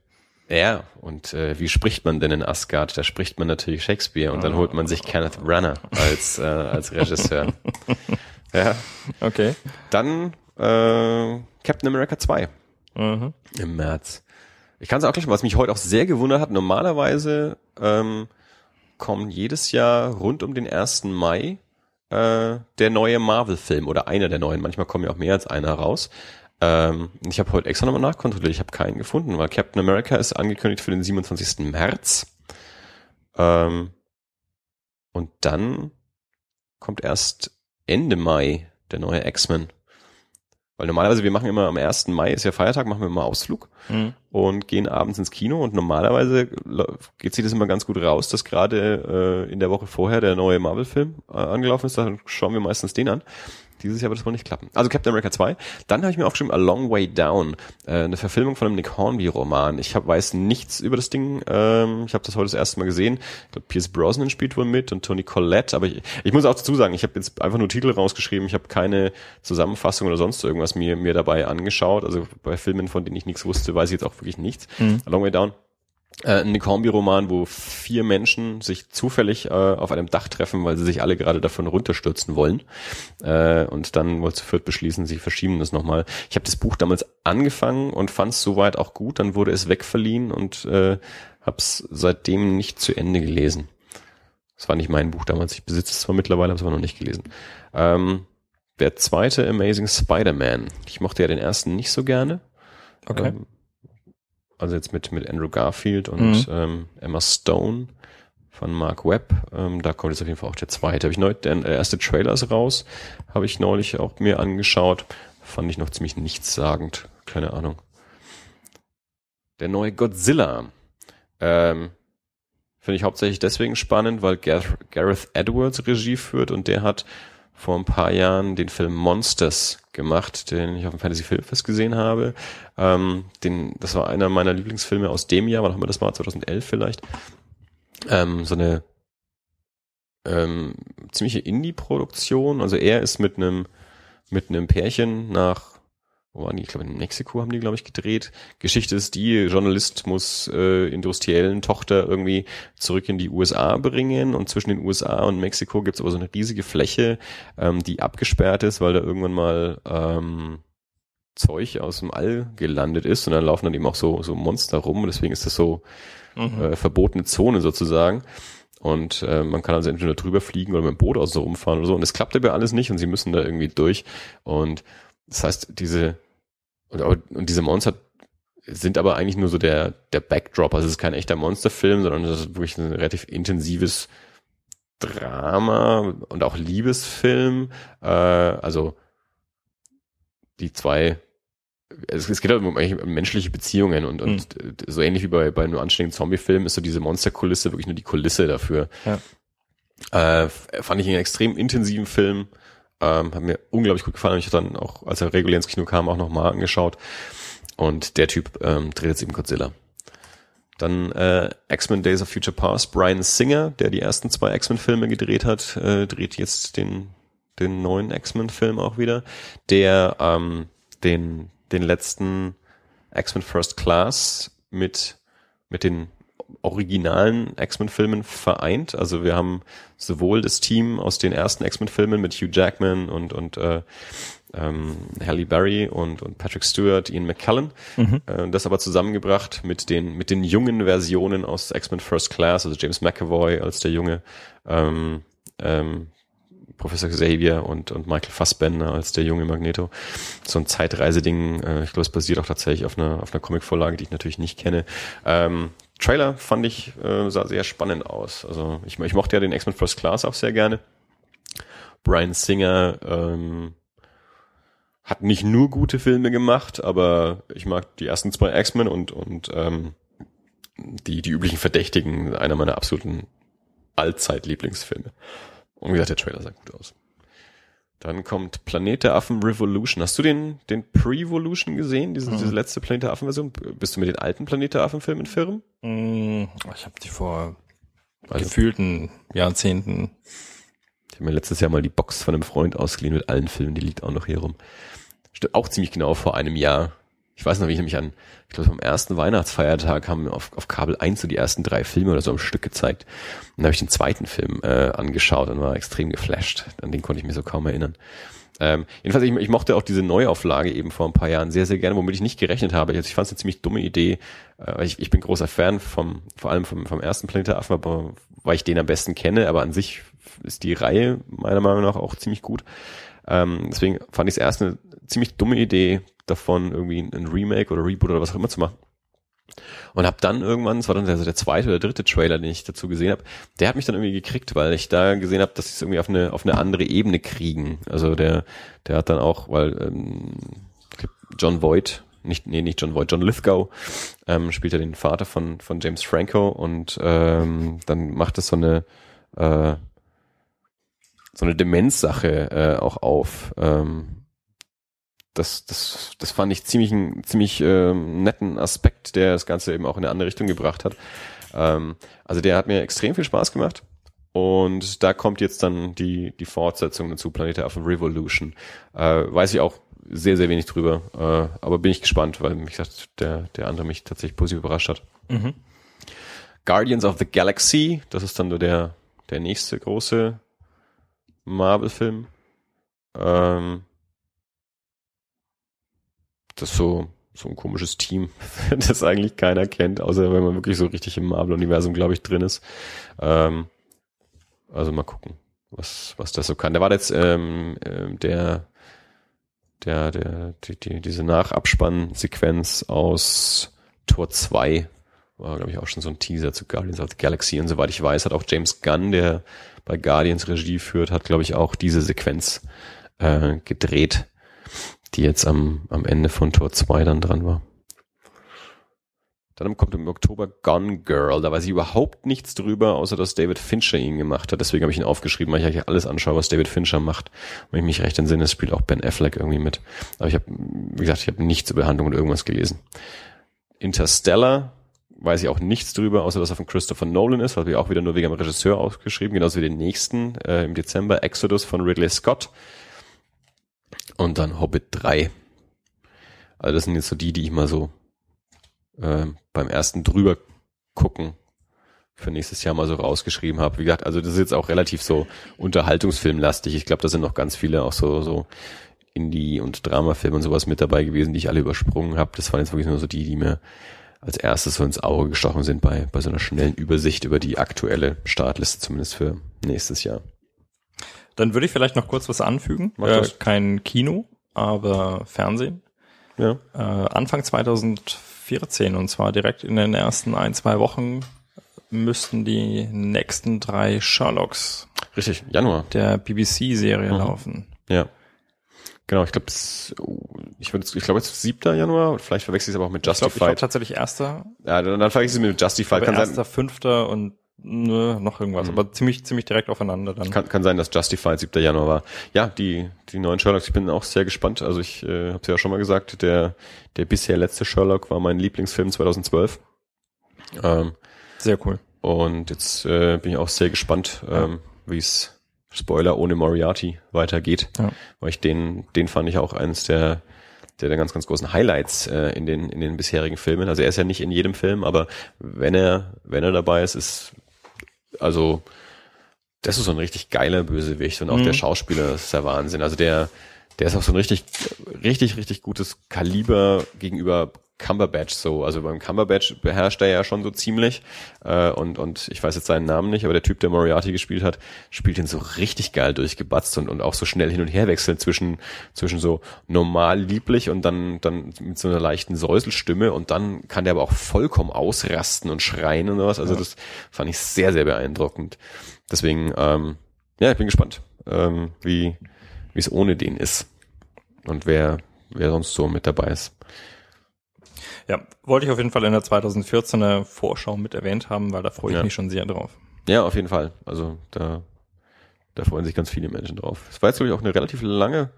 A: Ja, und äh, wie spricht man denn in Asgard? Da spricht man natürlich Shakespeare und dann holt man sich Kenneth Branagh als äh, als Regisseur. ja.
B: Okay.
A: Dann äh, Captain America 2 mhm. im März. Ich kann es auch gleich mal, was mich heute auch sehr gewundert hat, normalerweise ähm, kommt jedes Jahr rund um den 1. Mai äh, der neue Marvel-Film oder einer der neuen, manchmal kommen ja auch mehr als einer raus. Ähm, ich habe heute extra nochmal nachkontrolliert, ich habe keinen gefunden, weil Captain America ist angekündigt für den 27. März. Ähm, und dann kommt erst Ende Mai der neue X-Men. Weil normalerweise, wir machen immer am 1. Mai, ist ja Feiertag, machen wir immer Ausflug
B: Mhm.
A: und gehen abends ins Kino und normalerweise geht sich das immer ganz gut raus, dass gerade äh, in der Woche vorher der neue Marvel-Film äh, angelaufen ist, dann schauen wir meistens den an. Dieses Jahr wird es wohl nicht klappen. Also Captain America 2. Dann habe ich mir aufgeschrieben A Long Way Down, äh, eine Verfilmung von einem Nick Hornby-Roman. Ich hab, weiß nichts über das Ding. Ähm, ich habe das heute das erste Mal gesehen. Ich glaube, Pierce Brosnan spielt wohl mit und Tony Collette. Aber ich, ich muss auch dazu sagen, ich habe jetzt einfach nur Titel rausgeschrieben. Ich habe keine Zusammenfassung oder sonst irgendwas mir, mir dabei angeschaut. Also bei Filmen, von denen ich nichts wusste, weiß ich jetzt auch wirklich nichts. A Long Way Down äh, ein Nick Hornby-Roman, wo vier Menschen sich zufällig äh, auf einem Dach treffen, weil sie sich alle gerade davon runterstürzen wollen. Äh, und dann wohl zu viert beschließen, sie verschieben das nochmal. Ich habe das Buch damals angefangen und fand es soweit auch gut. Dann wurde es wegverliehen und äh, habe es seitdem nicht zu Ende gelesen. Das war nicht mein Buch damals. Ich besitze es zwar mittlerweile, habe es aber noch nicht gelesen. Ähm, der zweite Amazing Spider-Man. Ich mochte ja den ersten nicht so gerne.
B: Okay.
A: Ähm, also jetzt mit, mit Andrew Garfield und
B: Mhm.
A: ähm, Emma Stone von Mark Webb. Ähm, da kommt jetzt auf jeden Fall auch der zweite. Habe ich neu, der, erste Trailer ist raus, habe ich neulich auch mir angeschaut. Fand ich noch ziemlich nichtssagend. Keine Ahnung. Der neue Godzilla. Ähm, Finde ich hauptsächlich deswegen spannend, weil Gar Gareth Edwards Regie führt und der hat vor ein paar Jahren den Film Monsters gemacht, den ich auf dem Fantasy Filmfest gesehen habe. Ähm, den, das war einer meiner Lieblingsfilme aus dem Jahr, wann haben wir das mal? 2011 vielleicht. Ähm, so eine ähm, ziemliche Indie-Produktion. Also er ist mit einem mit einem Pärchen nach wo waren die? Ich glaube, in Mexiko haben die, glaube ich, gedreht. Geschichte ist die, Journalist muss äh, industriellen Tochter irgendwie zurück in die USA bringen und zwischen den USA und Mexiko gibt es aber so eine riesige Fläche, ähm, die abgesperrt ist, weil da irgendwann mal ähm, Zeug aus dem All gelandet ist und dann laufen dann eben auch so, so Monster rum und deswegen ist das so
B: Mhm.
A: äh, verbotene Zone sozusagen. Und äh, man kann also entweder drüber fliegen oder mit dem Boot außen rumfahren oder so. Und es klappt aber alles nicht und sie müssen da irgendwie durch. Und das heißt, diese und, und diese Monster sind aber eigentlich nur so der, der Backdrop. Also es ist kein echter Monsterfilm, sondern es ist wirklich ein relativ intensives Drama und auch Liebesfilm. Äh, also die zwei es, es geht halt um um menschliche Beziehungen und, und
B: Hm.
A: so ähnlich wie bei, bei nur anständigen Zombie-Filmen ist so diese Monsterkulisse wirklich nur die Kulisse dafür.
B: Ja.
A: Äh, fand ich einen extrem intensiven Film. Ähm, hat mir unglaublich gut gefallen. Ich habe dann auch, als er regulär ins Kino kam, auch nochmal angeschaut. Und der Typ ähm, dreht jetzt eben Godzilla. Dann äh, X-Men Days of Future Past. Brian Singer, der die ersten zwei X-Men-Filme gedreht hat, äh, dreht jetzt den, den neuen X-Men-Film auch wieder. Der ähm, den, den letzten X-Men First Class mit, mit den originalen X-Men-Filmen vereint. Also wir haben sowohl das Team aus den ersten X-Men-Filmen mit Hugh Jackman und, und äh, ähm, Halle Berry und, und Patrick Stewart, Ian McKellen, äh, das aber zusammengebracht mit den, mit den jungen Versionen aus X-Men First Class, also James McAvoy als der junge ähm, ähm, Professor Xavier und, und Michael Fassbender als der junge Magneto. So ein Zeitreiseding, äh, ich glaube, es basiert auch tatsächlich auf einer, auf einer Comicvorlage, die ich natürlich nicht kenne. Ähm, Trailer fand ich, äh, sah sehr spannend aus. Also ich, ich mochte ja den X-Men First Class auch sehr gerne. Brian Singer ähm, hat nicht nur gute Filme gemacht, aber ich mag die ersten zwei X-Men und, und ähm, die, die üblichen Verdächtigen, einer meiner absoluten Allzeit-Lieblingsfilme. Und wie gesagt, der Trailer sah gut aus. Dann kommt Planet der Affen Revolution. Hast du den, den Pre-Volution gesehen, diese,
B: Mhm.
A: diese letzte Planet der Affen-Version? Bist du mit den alten Planet der Affen-Filmen firm?
B: Mm, Ich habe die vor
A: Also-
B: gefühlten Jahrzehnten.
A: Ich habe mir letztes Jahr mal die Box von einem Freund ausgeliehen mit allen Filmen, die liegt auch noch hier rum. Stimmt auch ziemlich genau vor einem Jahr. Ich weiß noch, wie ich nämlich an, ich glaube, am ersten Weihnachtsfeiertag haben auf, auf Kabel 1 so die ersten drei Filme oder so am Stück gezeigt. Und dann habe ich den zweiten Film äh, angeschaut und war extrem geflasht. An den konnte ich mich so kaum erinnern. Ähm, jedenfalls, ich, ich mochte auch diese Neuauflage eben vor ein paar Jahren sehr, sehr gerne, womit ich nicht gerechnet habe. Ich, ich fand es eine ziemlich dumme Idee. Äh, ich, ich bin großer Fan vom, vor allem vom, vom ersten Planet der Affen, aber weil ich den am besten kenne, aber an sich ist die Reihe meiner Meinung nach auch ziemlich gut. Ähm, deswegen fand ich es erst eine ziemlich dumme Idee, davon irgendwie ein Remake oder Reboot oder was auch immer zu machen. Und habe dann irgendwann, es war dann also der zweite oder dritte Trailer, den ich dazu gesehen habe, der hat mich dann irgendwie gekriegt, weil ich da gesehen habe, dass sie es irgendwie auf eine auf eine andere Ebene kriegen. Also der der hat dann auch, weil ähm, John Voight, nicht nee nicht John Voight, John Lithgow ähm, spielt ja den Vater von von James Franco und ähm, dann macht es so eine äh, so eine Demenzsache äh, auch auf. Ähm, das, das, das fand ich ziemlich, einen ziemlich ähm, netten Aspekt, der das Ganze eben auch in eine andere Richtung gebracht hat. Ähm, also der hat mir extrem viel Spaß gemacht. Und da kommt jetzt dann die, die Fortsetzung dazu, Planet of Revolution. Äh, weiß ich auch sehr, sehr wenig drüber. Äh, aber bin ich gespannt, weil mich gesagt, der, der andere mich tatsächlich positiv überrascht hat. Mhm. Guardians of the Galaxy, das ist dann der, der nächste große Marvel-Film. Ähm, das ist so, so ein komisches Team, das eigentlich keiner kennt, außer wenn man wirklich so richtig im Marvel-Universum, glaube ich, drin ist. Ähm, also mal gucken, was, was das so kann. Da war jetzt ähm, äh, der, der, der, die, die, diese Nachabspann-Sequenz aus Tor 2 war, glaube ich, auch schon so ein Teaser zu Guardians of the Galaxy. Und soweit ich weiß, hat auch James Gunn, der bei Guardians Regie führt, hat, glaube ich, auch diese Sequenz äh, gedreht die jetzt am, am Ende von Tor 2 dann dran war. Dann kommt im Oktober Gone Girl. Da weiß ich überhaupt nichts drüber, außer dass David Fincher ihn gemacht hat. Deswegen habe ich ihn aufgeschrieben, weil ich eigentlich alles anschaue, was David Fincher macht. Wenn ich mich recht entsinne, spielt auch Ben Affleck irgendwie mit. Aber ich habe, wie gesagt, ich habe nichts über Handlung und irgendwas gelesen. Interstellar weiß ich auch nichts drüber, außer dass er von Christopher Nolan ist, weil wir auch wieder nur wegen dem Regisseur ausgeschrieben, genauso wie den nächsten äh, im Dezember, Exodus von Ridley Scott. Und dann Hobbit 3. Also das sind jetzt so die, die ich mal so äh, beim ersten drüber gucken für nächstes Jahr mal so rausgeschrieben habe. Wie gesagt, also das ist jetzt auch relativ so Unterhaltungsfilmlastig. Ich glaube, da sind noch ganz viele auch so so Indie- und Dramafilme und sowas mit dabei gewesen, die ich alle übersprungen habe. Das waren jetzt wirklich nur so die, die mir als erstes so ins Auge gestochen sind bei, bei so einer schnellen Übersicht über die aktuelle Startliste, zumindest für nächstes Jahr.
B: Dann würde ich vielleicht noch kurz was anfügen. Äh, kein Kino, aber Fernsehen. Ja. Äh, Anfang 2014 und zwar direkt in den ersten ein, zwei Wochen müssten die nächsten drei Sherlocks
A: Richtig, Januar.
B: Der BBC-Serie mhm. laufen.
A: Ja. Genau, ich glaube, ich, würd, ich glaube jetzt 7. Januar, vielleicht verwechsel ich es aber auch mit Justified. Ich glaube glaub,
B: tatsächlich 1. Ja,
A: dann, dann verwechsel ich es mit Justified.
B: Kann 1. sein. 5. und Nö, noch irgendwas, mhm. aber ziemlich, ziemlich direkt aufeinander dann.
A: Kann, kann sein, dass Justified 7. Januar war. Ja, die, die neuen Sherlocks, ich bin auch sehr gespannt. Also ich äh, habe es ja schon mal gesagt, der, der bisher letzte Sherlock war mein Lieblingsfilm 2012.
B: Ähm, sehr cool.
A: Und jetzt äh, bin ich auch sehr gespannt, ähm, wie es Spoiler ohne Moriarty weitergeht. Ja. Weil ich den, den fand ich auch eines der der, der ganz, ganz großen Highlights äh, in den in den bisherigen Filmen. Also er ist ja nicht in jedem Film, aber wenn er wenn er dabei ist, ist also das ist so ein richtig geiler Bösewicht und auch mhm. der Schauspieler ist der Wahnsinn. Also der, der ist auch so ein richtig, richtig, richtig gutes Kaliber gegenüber Cumberbatch so. Also beim Cumberbatch beherrscht er ja schon so ziemlich. Äh, und, und ich weiß jetzt seinen Namen nicht, aber der Typ, der Moriarty gespielt hat, spielt ihn so richtig geil durchgebatzt und, und auch so schnell hin und her wechseln zwischen, zwischen so normal lieblich und dann, dann mit so einer leichten Säuselstimme und dann kann der aber auch vollkommen ausrasten und schreien und sowas. Also ja. das fand ich sehr, sehr beeindruckend. Deswegen, ähm, ja, ich bin gespannt, ähm, wie, wie es ohne den ist und wer, wer sonst so mit dabei ist.
B: Ja, wollte ich auf jeden Fall in der 2014er Vorschau mit erwähnt haben, weil da freue ich ja. mich schon sehr drauf.
A: Ja, auf jeden Fall. Also da, da freuen sich ganz viele Menschen drauf. Es war jetzt, glaube ich, auch eine relativ lange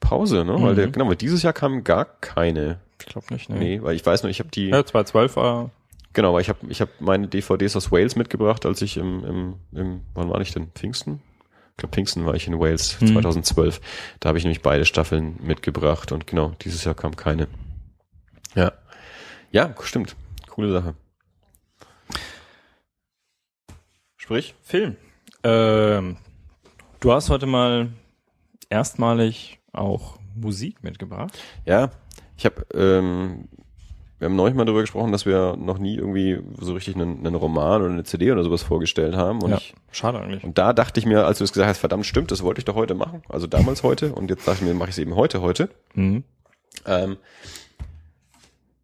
A: Pause, ne? Mhm. Weil der, genau, weil dieses Jahr kam gar keine.
B: Ich glaube nicht, ne?
A: Nee, weil ich weiß nur, ich habe die.
B: Ja, 2012 war.
A: Genau, weil ich habe ich hab meine DVDs aus Wales mitgebracht, als ich im, im, im wann war ich denn? Pfingsten? Ich glaube, Pfingsten war ich in Wales mhm. 2012. Da habe ich nämlich beide Staffeln mitgebracht und genau, dieses Jahr kam keine. Ja. Ja, stimmt. Coole Sache.
B: Sprich? Film. Ähm, du hast heute mal erstmalig auch Musik mitgebracht.
A: Ja, ich habe, ähm, wir haben neulich mal darüber gesprochen, dass wir noch nie irgendwie so richtig einen, einen Roman oder eine CD oder sowas vorgestellt haben. Und
B: ja,
A: ich,
B: schade eigentlich.
A: Und da dachte ich mir, als du es gesagt hast, verdammt stimmt, das wollte ich doch heute machen. Also damals heute und jetzt dachte ich mir, mache ich es eben heute heute. Mhm. Ähm,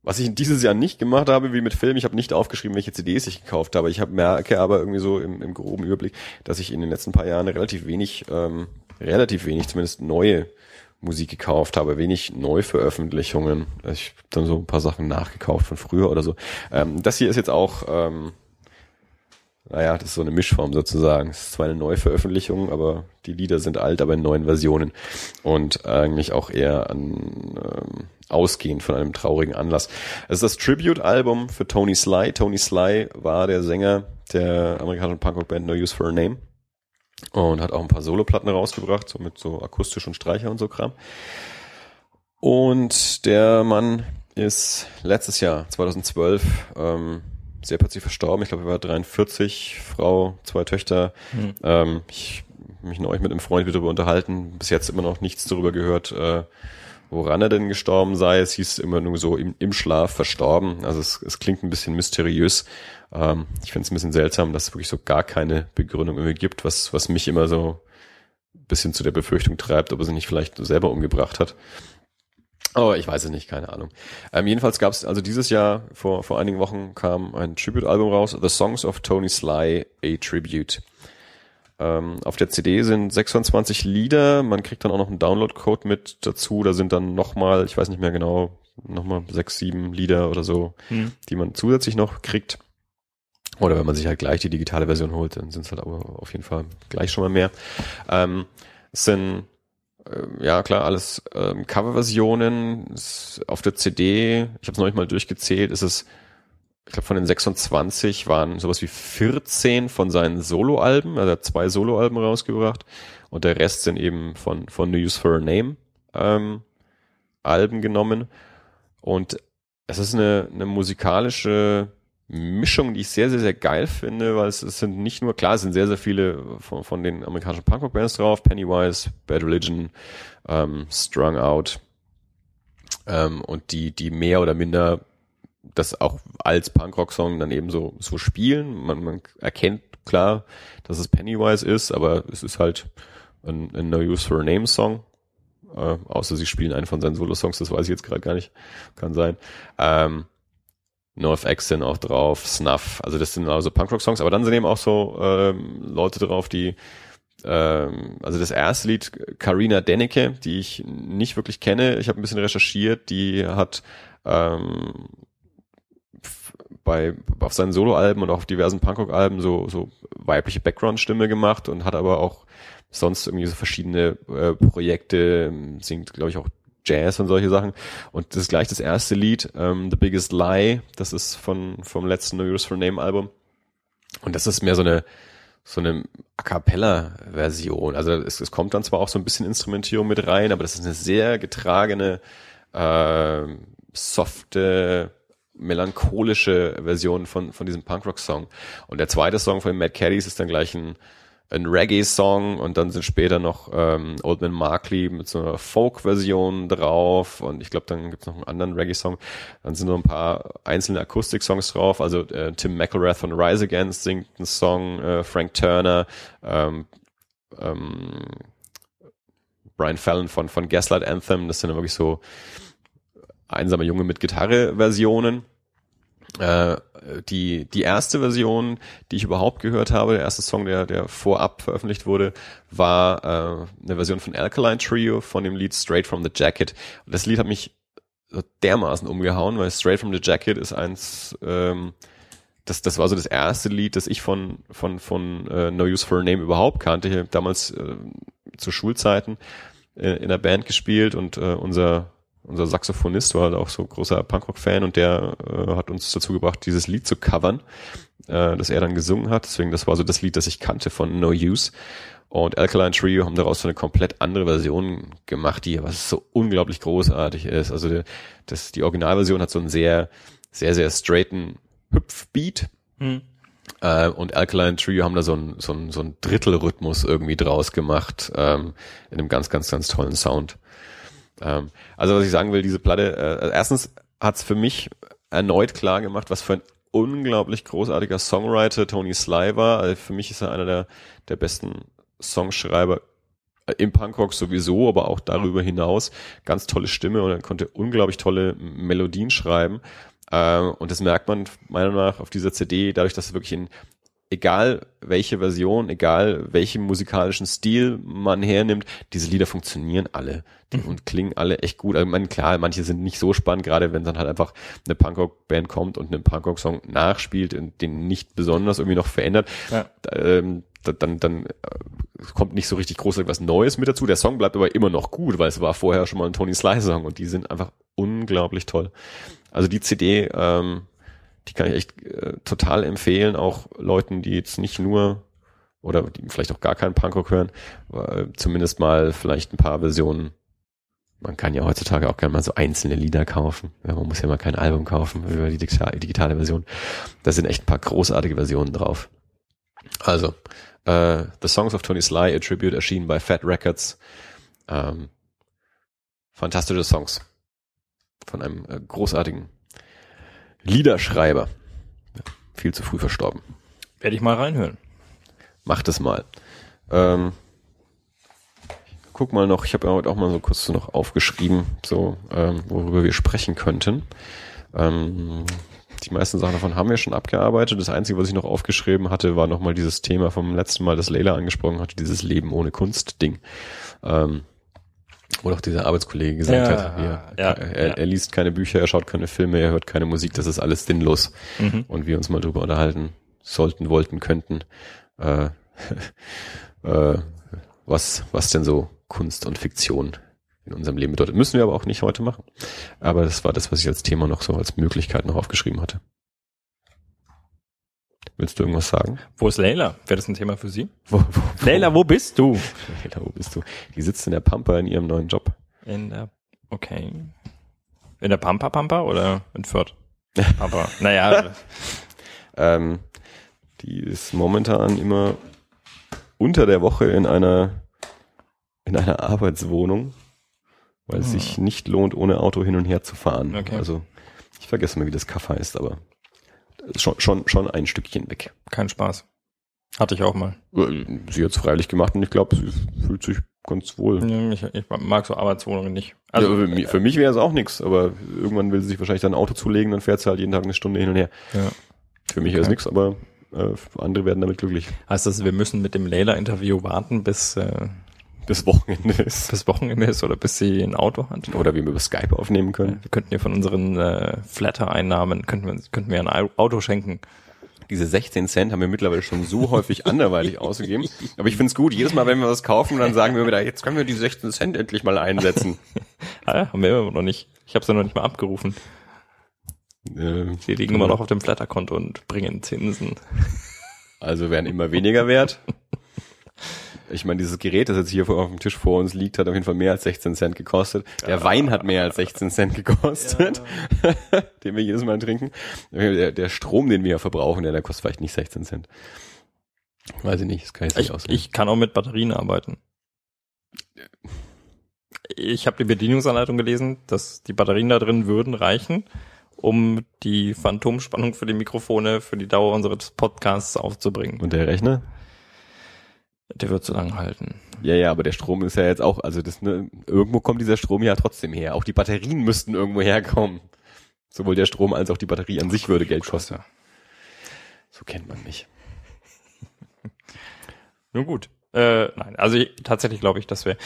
A: Was ich dieses Jahr nicht gemacht habe, wie mit Film, ich habe nicht aufgeschrieben, welche CDs ich gekauft habe. Ich hab, merke aber irgendwie so im, im groben Überblick, dass ich in den letzten paar Jahren relativ wenig, ähm, relativ wenig zumindest neue Musik gekauft habe, wenig Neuveröffentlichungen. Ich habe dann so ein paar Sachen nachgekauft von früher oder so. Ähm, das hier ist jetzt auch, ähm, naja, das ist so eine Mischform sozusagen. Es ist zwar eine Neuveröffentlichung, aber die Lieder sind alt, aber in neuen Versionen und eigentlich auch eher an ähm, ausgehend von einem traurigen Anlass. Es ist das Tribute-Album für Tony Sly. Tony Sly war der Sänger der amerikanischen Punkrock-Band No Use for a Name und hat auch ein paar Soloplatten rausgebracht, so mit so akustisch und Streicher und so Kram. Und der Mann ist letztes Jahr, 2012, ähm, sehr plötzlich verstorben. Ich glaube, er war 43, Frau, zwei Töchter. Mhm. Ähm, ich mich neulich mit einem Freund wieder darüber unterhalten, bis jetzt immer noch nichts darüber gehört, äh, woran er denn gestorben sei. Es hieß immer nur so im, im Schlaf verstorben. Also es, es klingt ein bisschen mysteriös. Ähm, ich finde es ein bisschen seltsam, dass es wirklich so gar keine Begründung irgendwie gibt, was, was mich immer so ein bisschen zu der Befürchtung treibt, ob er sich nicht vielleicht selber umgebracht hat. Aber ich weiß es nicht, keine Ahnung. Ähm, jedenfalls gab es, also dieses Jahr, vor, vor einigen Wochen kam ein Tribute-Album raus, The Songs of Tony Sly, a Tribute. Ähm, auf der CD sind 26 Lieder, man kriegt dann auch noch einen Download-Code mit dazu, da sind dann nochmal, ich weiß nicht mehr genau, nochmal sechs, sieben Lieder oder so, hm. die man zusätzlich noch kriegt. Oder wenn man sich halt gleich die digitale Version holt, dann sind es halt aber auf jeden Fall gleich schon mal mehr. Ähm, es sind ja klar, alles ähm, Coverversionen. Auf der CD, ich habe es noch nicht mal durchgezählt, ist es ich glaube, von den 26 waren sowas wie 14 von seinen Soloalben, also er hat zwei Soloalben rausgebracht und der Rest sind eben von, von News for a Name ähm, Alben genommen. Und es ist eine, eine musikalische Mischung, die ich sehr, sehr, sehr geil finde, weil es, es sind nicht nur, klar, es sind sehr, sehr viele von, von den amerikanischen Punkrock-Bands drauf, Pennywise, Bad Religion, ähm, Strung Out, ähm, und die, die mehr oder minder das auch als Punkrock-Song dann eben so, so spielen. Man, man erkennt klar, dass es Pennywise ist, aber es ist halt ein, ein No Use for a Name Song. Äh, außer sie spielen einen von seinen Solo-Songs, das weiß ich jetzt gerade gar nicht. Kann sein. Ähm, North sind auch drauf, Snuff, also das sind also Punkrock-Songs, aber dann sind eben auch so ähm, Leute drauf, die ähm, also das erste Lied, Karina Dennecke, die ich nicht wirklich kenne, ich habe ein bisschen recherchiert, die hat ähm, bei auf seinen Soloalben und auch auf diversen Punkrock-Alben so so weibliche Background-Stimme gemacht und hat aber auch sonst irgendwie so verschiedene äh, Projekte, singt glaube ich auch Jazz und solche Sachen. Und das ist gleich das erste Lied, ähm, The Biggest Lie, das ist von vom letzten No Use for Name Album. Und das ist mehr so eine so eine A cappella Version. Also es, es kommt dann zwar auch so ein bisschen Instrumentierung mit rein, aber das ist eine sehr getragene, äh, softe melancholische Version von, von diesem Punkrock-Song. Und der zweite Song von Mad Caddies ist dann gleich ein, ein Reggae-Song und dann sind später noch ähm, Old Man Markley mit so einer Folk-Version drauf und ich glaube, dann gibt's noch einen anderen Reggae-Song. Dann sind noch ein paar einzelne Akustik-Songs drauf. Also äh, Tim McElrath von Rise Against singt einen Song, äh, Frank Turner, ähm, ähm, Brian Fallon von, von Gaslight Anthem. Das sind dann wirklich so Einsamer Junge mit Gitarre-Versionen. Äh, die, die erste Version, die ich überhaupt gehört habe, der erste Song, der, der vorab veröffentlicht wurde, war äh, eine Version von Alkaline Trio von dem Lied Straight from the Jacket. Und das Lied hat mich dermaßen umgehauen, weil Straight from the Jacket ist eins, ähm, das, das war so das erste Lied, das ich von, von, von äh, No Use for a Name überhaupt kannte. Ich habe damals äh, zu Schulzeiten äh, in der Band gespielt und äh, unser unser Saxophonist war halt auch so großer Punkrock-Fan und der äh, hat uns dazu gebracht, dieses Lied zu covern, äh, das er dann gesungen hat. Deswegen, das war so das Lied, das ich kannte von No Use. Und Alkaline Trio haben daraus so eine komplett andere Version gemacht, die was so unglaublich großartig ist. Also die, das, die Originalversion hat so einen sehr, sehr, sehr straighten Hüpfbeat. Hm. Äh, und Alkaline Trio haben da so ein so ein so ein Drittelrhythmus irgendwie draus gemacht, ähm, in einem ganz, ganz, ganz tollen Sound. Ähm, also was ich sagen will, diese Platte, äh, also erstens hat's für mich erneut klar gemacht, was für ein unglaublich großartiger Songwriter Tony Sly war. Also für mich ist er einer der, der besten Songschreiber im Punkrock sowieso, aber auch darüber hinaus ganz tolle Stimme und er konnte unglaublich tolle Melodien schreiben. Ähm, und das merkt man meiner Meinung nach auf dieser CD, dadurch, dass wirklich in egal welche Version, egal welchen musikalischen Stil man hernimmt, diese Lieder funktionieren alle die, und klingen alle echt gut. Also man, klar, manche sind nicht so spannend, gerade wenn dann halt einfach eine Punkrock-Band kommt und einen Punkrock-Song nachspielt und den nicht besonders irgendwie noch verändert. Ja. Ähm, dann, dann äh, kommt nicht so richtig groß was Neues mit dazu. Der Song bleibt aber immer noch gut, weil es war vorher schon mal ein Tony Sly Song und die sind einfach unglaublich toll. Also die CD, ähm, die kann ich echt äh, total empfehlen, auch Leuten, die jetzt nicht nur oder die vielleicht auch gar keinen Punkrock hören, äh, zumindest mal vielleicht ein paar Versionen. Man kann ja heutzutage auch gerne mal so einzelne Lieder kaufen. Ja, man muss ja mal kein Album kaufen über die digitale, digitale Version. Da sind echt ein paar großartige Versionen drauf. Also, äh, The Songs of Tony Sly, a Tribute, erschienen bei Fat Records. Ähm, fantastische Songs von einem äh, großartigen Liederschreiber. Viel zu früh verstorben.
B: Werde ich mal reinhören.
A: Mach das mal. Ähm, guck mal noch, ich habe ja heute auch mal so kurz noch aufgeschrieben, so ähm, worüber wir sprechen könnten. Ähm, die meisten Sachen davon haben wir schon abgearbeitet. Das Einzige, was ich noch aufgeschrieben hatte, war nochmal dieses Thema vom letzten Mal, das Leila angesprochen hatte, dieses Leben ohne Kunst-Ding. Ähm, wo doch dieser Arbeitskollege gesagt ja, hat, ja, ja, er, er, liest keine Bücher, er schaut keine Filme, er hört keine Musik, das ist alles sinnlos. Mhm. Und wir uns mal drüber unterhalten sollten, wollten, könnten, äh, äh, was, was denn so Kunst und Fiktion in unserem Leben bedeutet. Müssen wir aber auch nicht heute machen. Aber das war das, was ich als Thema noch so als Möglichkeit noch aufgeschrieben hatte. Willst du irgendwas sagen?
B: Wo ist Leila? Wäre das ein Thema für Sie? Wo, wo, wo? Leila, wo bist du?
A: Leila, wo bist du? Die sitzt in der Pampa in ihrem neuen Job.
B: In der, okay. In der Pampa Pampa oder in Fürth? Pampa. naja.
A: ähm, die ist momentan immer unter der Woche in einer, in einer Arbeitswohnung, weil es sich nicht lohnt, ohne Auto hin und her zu fahren. Okay. Also, ich vergesse mal, wie das Kaff heißt, aber schon, schon, schon ein Stückchen weg.
B: Kein Spaß. Hatte ich auch mal.
A: Äh, sie hat es freilich gemacht und ich glaube, sie fühlt sich ganz wohl.
B: Ich, ich mag so Arbeitswohnungen nicht.
A: Also ja, für, mich, für mich wäre es auch nichts, aber irgendwann will sie sich wahrscheinlich dann ein Auto zulegen, dann fährt sie halt jeden Tag eine Stunde hin und her. Ja. Für mich okay. ist nichts, aber äh, andere werden damit glücklich.
B: Heißt das, wir müssen mit dem Layla-Interview warten, bis äh,
A: bis Wochenende ist.
B: Bis Wochenende ist oder bis sie ein Auto hat.
A: Oder wie wir über Skype aufnehmen können.
B: Wir könnten ihr von unseren äh, Flatter-Einnahmen, könnten wir, könnten wir ein Auto schenken.
A: Diese 16 Cent haben wir mittlerweile schon so häufig anderweitig ausgegeben. Aber ich find's gut, jedes Mal, wenn wir was kaufen, dann sagen wir wieder, jetzt können wir die 16 Cent endlich mal einsetzen.
B: ah, haben wir immer noch nicht. Ich habe ja noch nicht mal abgerufen. Äh, Sie liegen immer noch auf dem Flatter-Konto und bringen Zinsen.
A: Also werden immer weniger wert. Ich meine, dieses Gerät, das jetzt hier auf dem Tisch vor uns liegt, hat auf jeden Fall mehr als 16 Cent gekostet. Der ja. Wein hat mehr als 16 Cent gekostet, ja. den wir jedes Mal trinken. Der, der, Strom, den wir ja verbrauchen, der, der kostet vielleicht nicht 16 Cent. Weiß ich nicht, das kann
B: ich nicht ausrechnen. Ich kann auch mit Batterien arbeiten. Ich habe die Bedienungsanleitung gelesen, dass die Batterien da drin würden reichen, um die Phantomspannung für die Mikrofone für die Dauer unseres Podcasts aufzubringen.
A: Und der Rechner?
B: Der wird so lange halten.
A: Ja, ja, aber der Strom ist ja jetzt auch, also das, ne, irgendwo kommt dieser Strom ja trotzdem her. Auch die Batterien müssten irgendwo herkommen. Sowohl der Strom als auch die Batterie an sich würde Geld kosten. So kennt man mich.
B: Nun gut. Äh, nein, also ich, tatsächlich glaube ich, dass wir.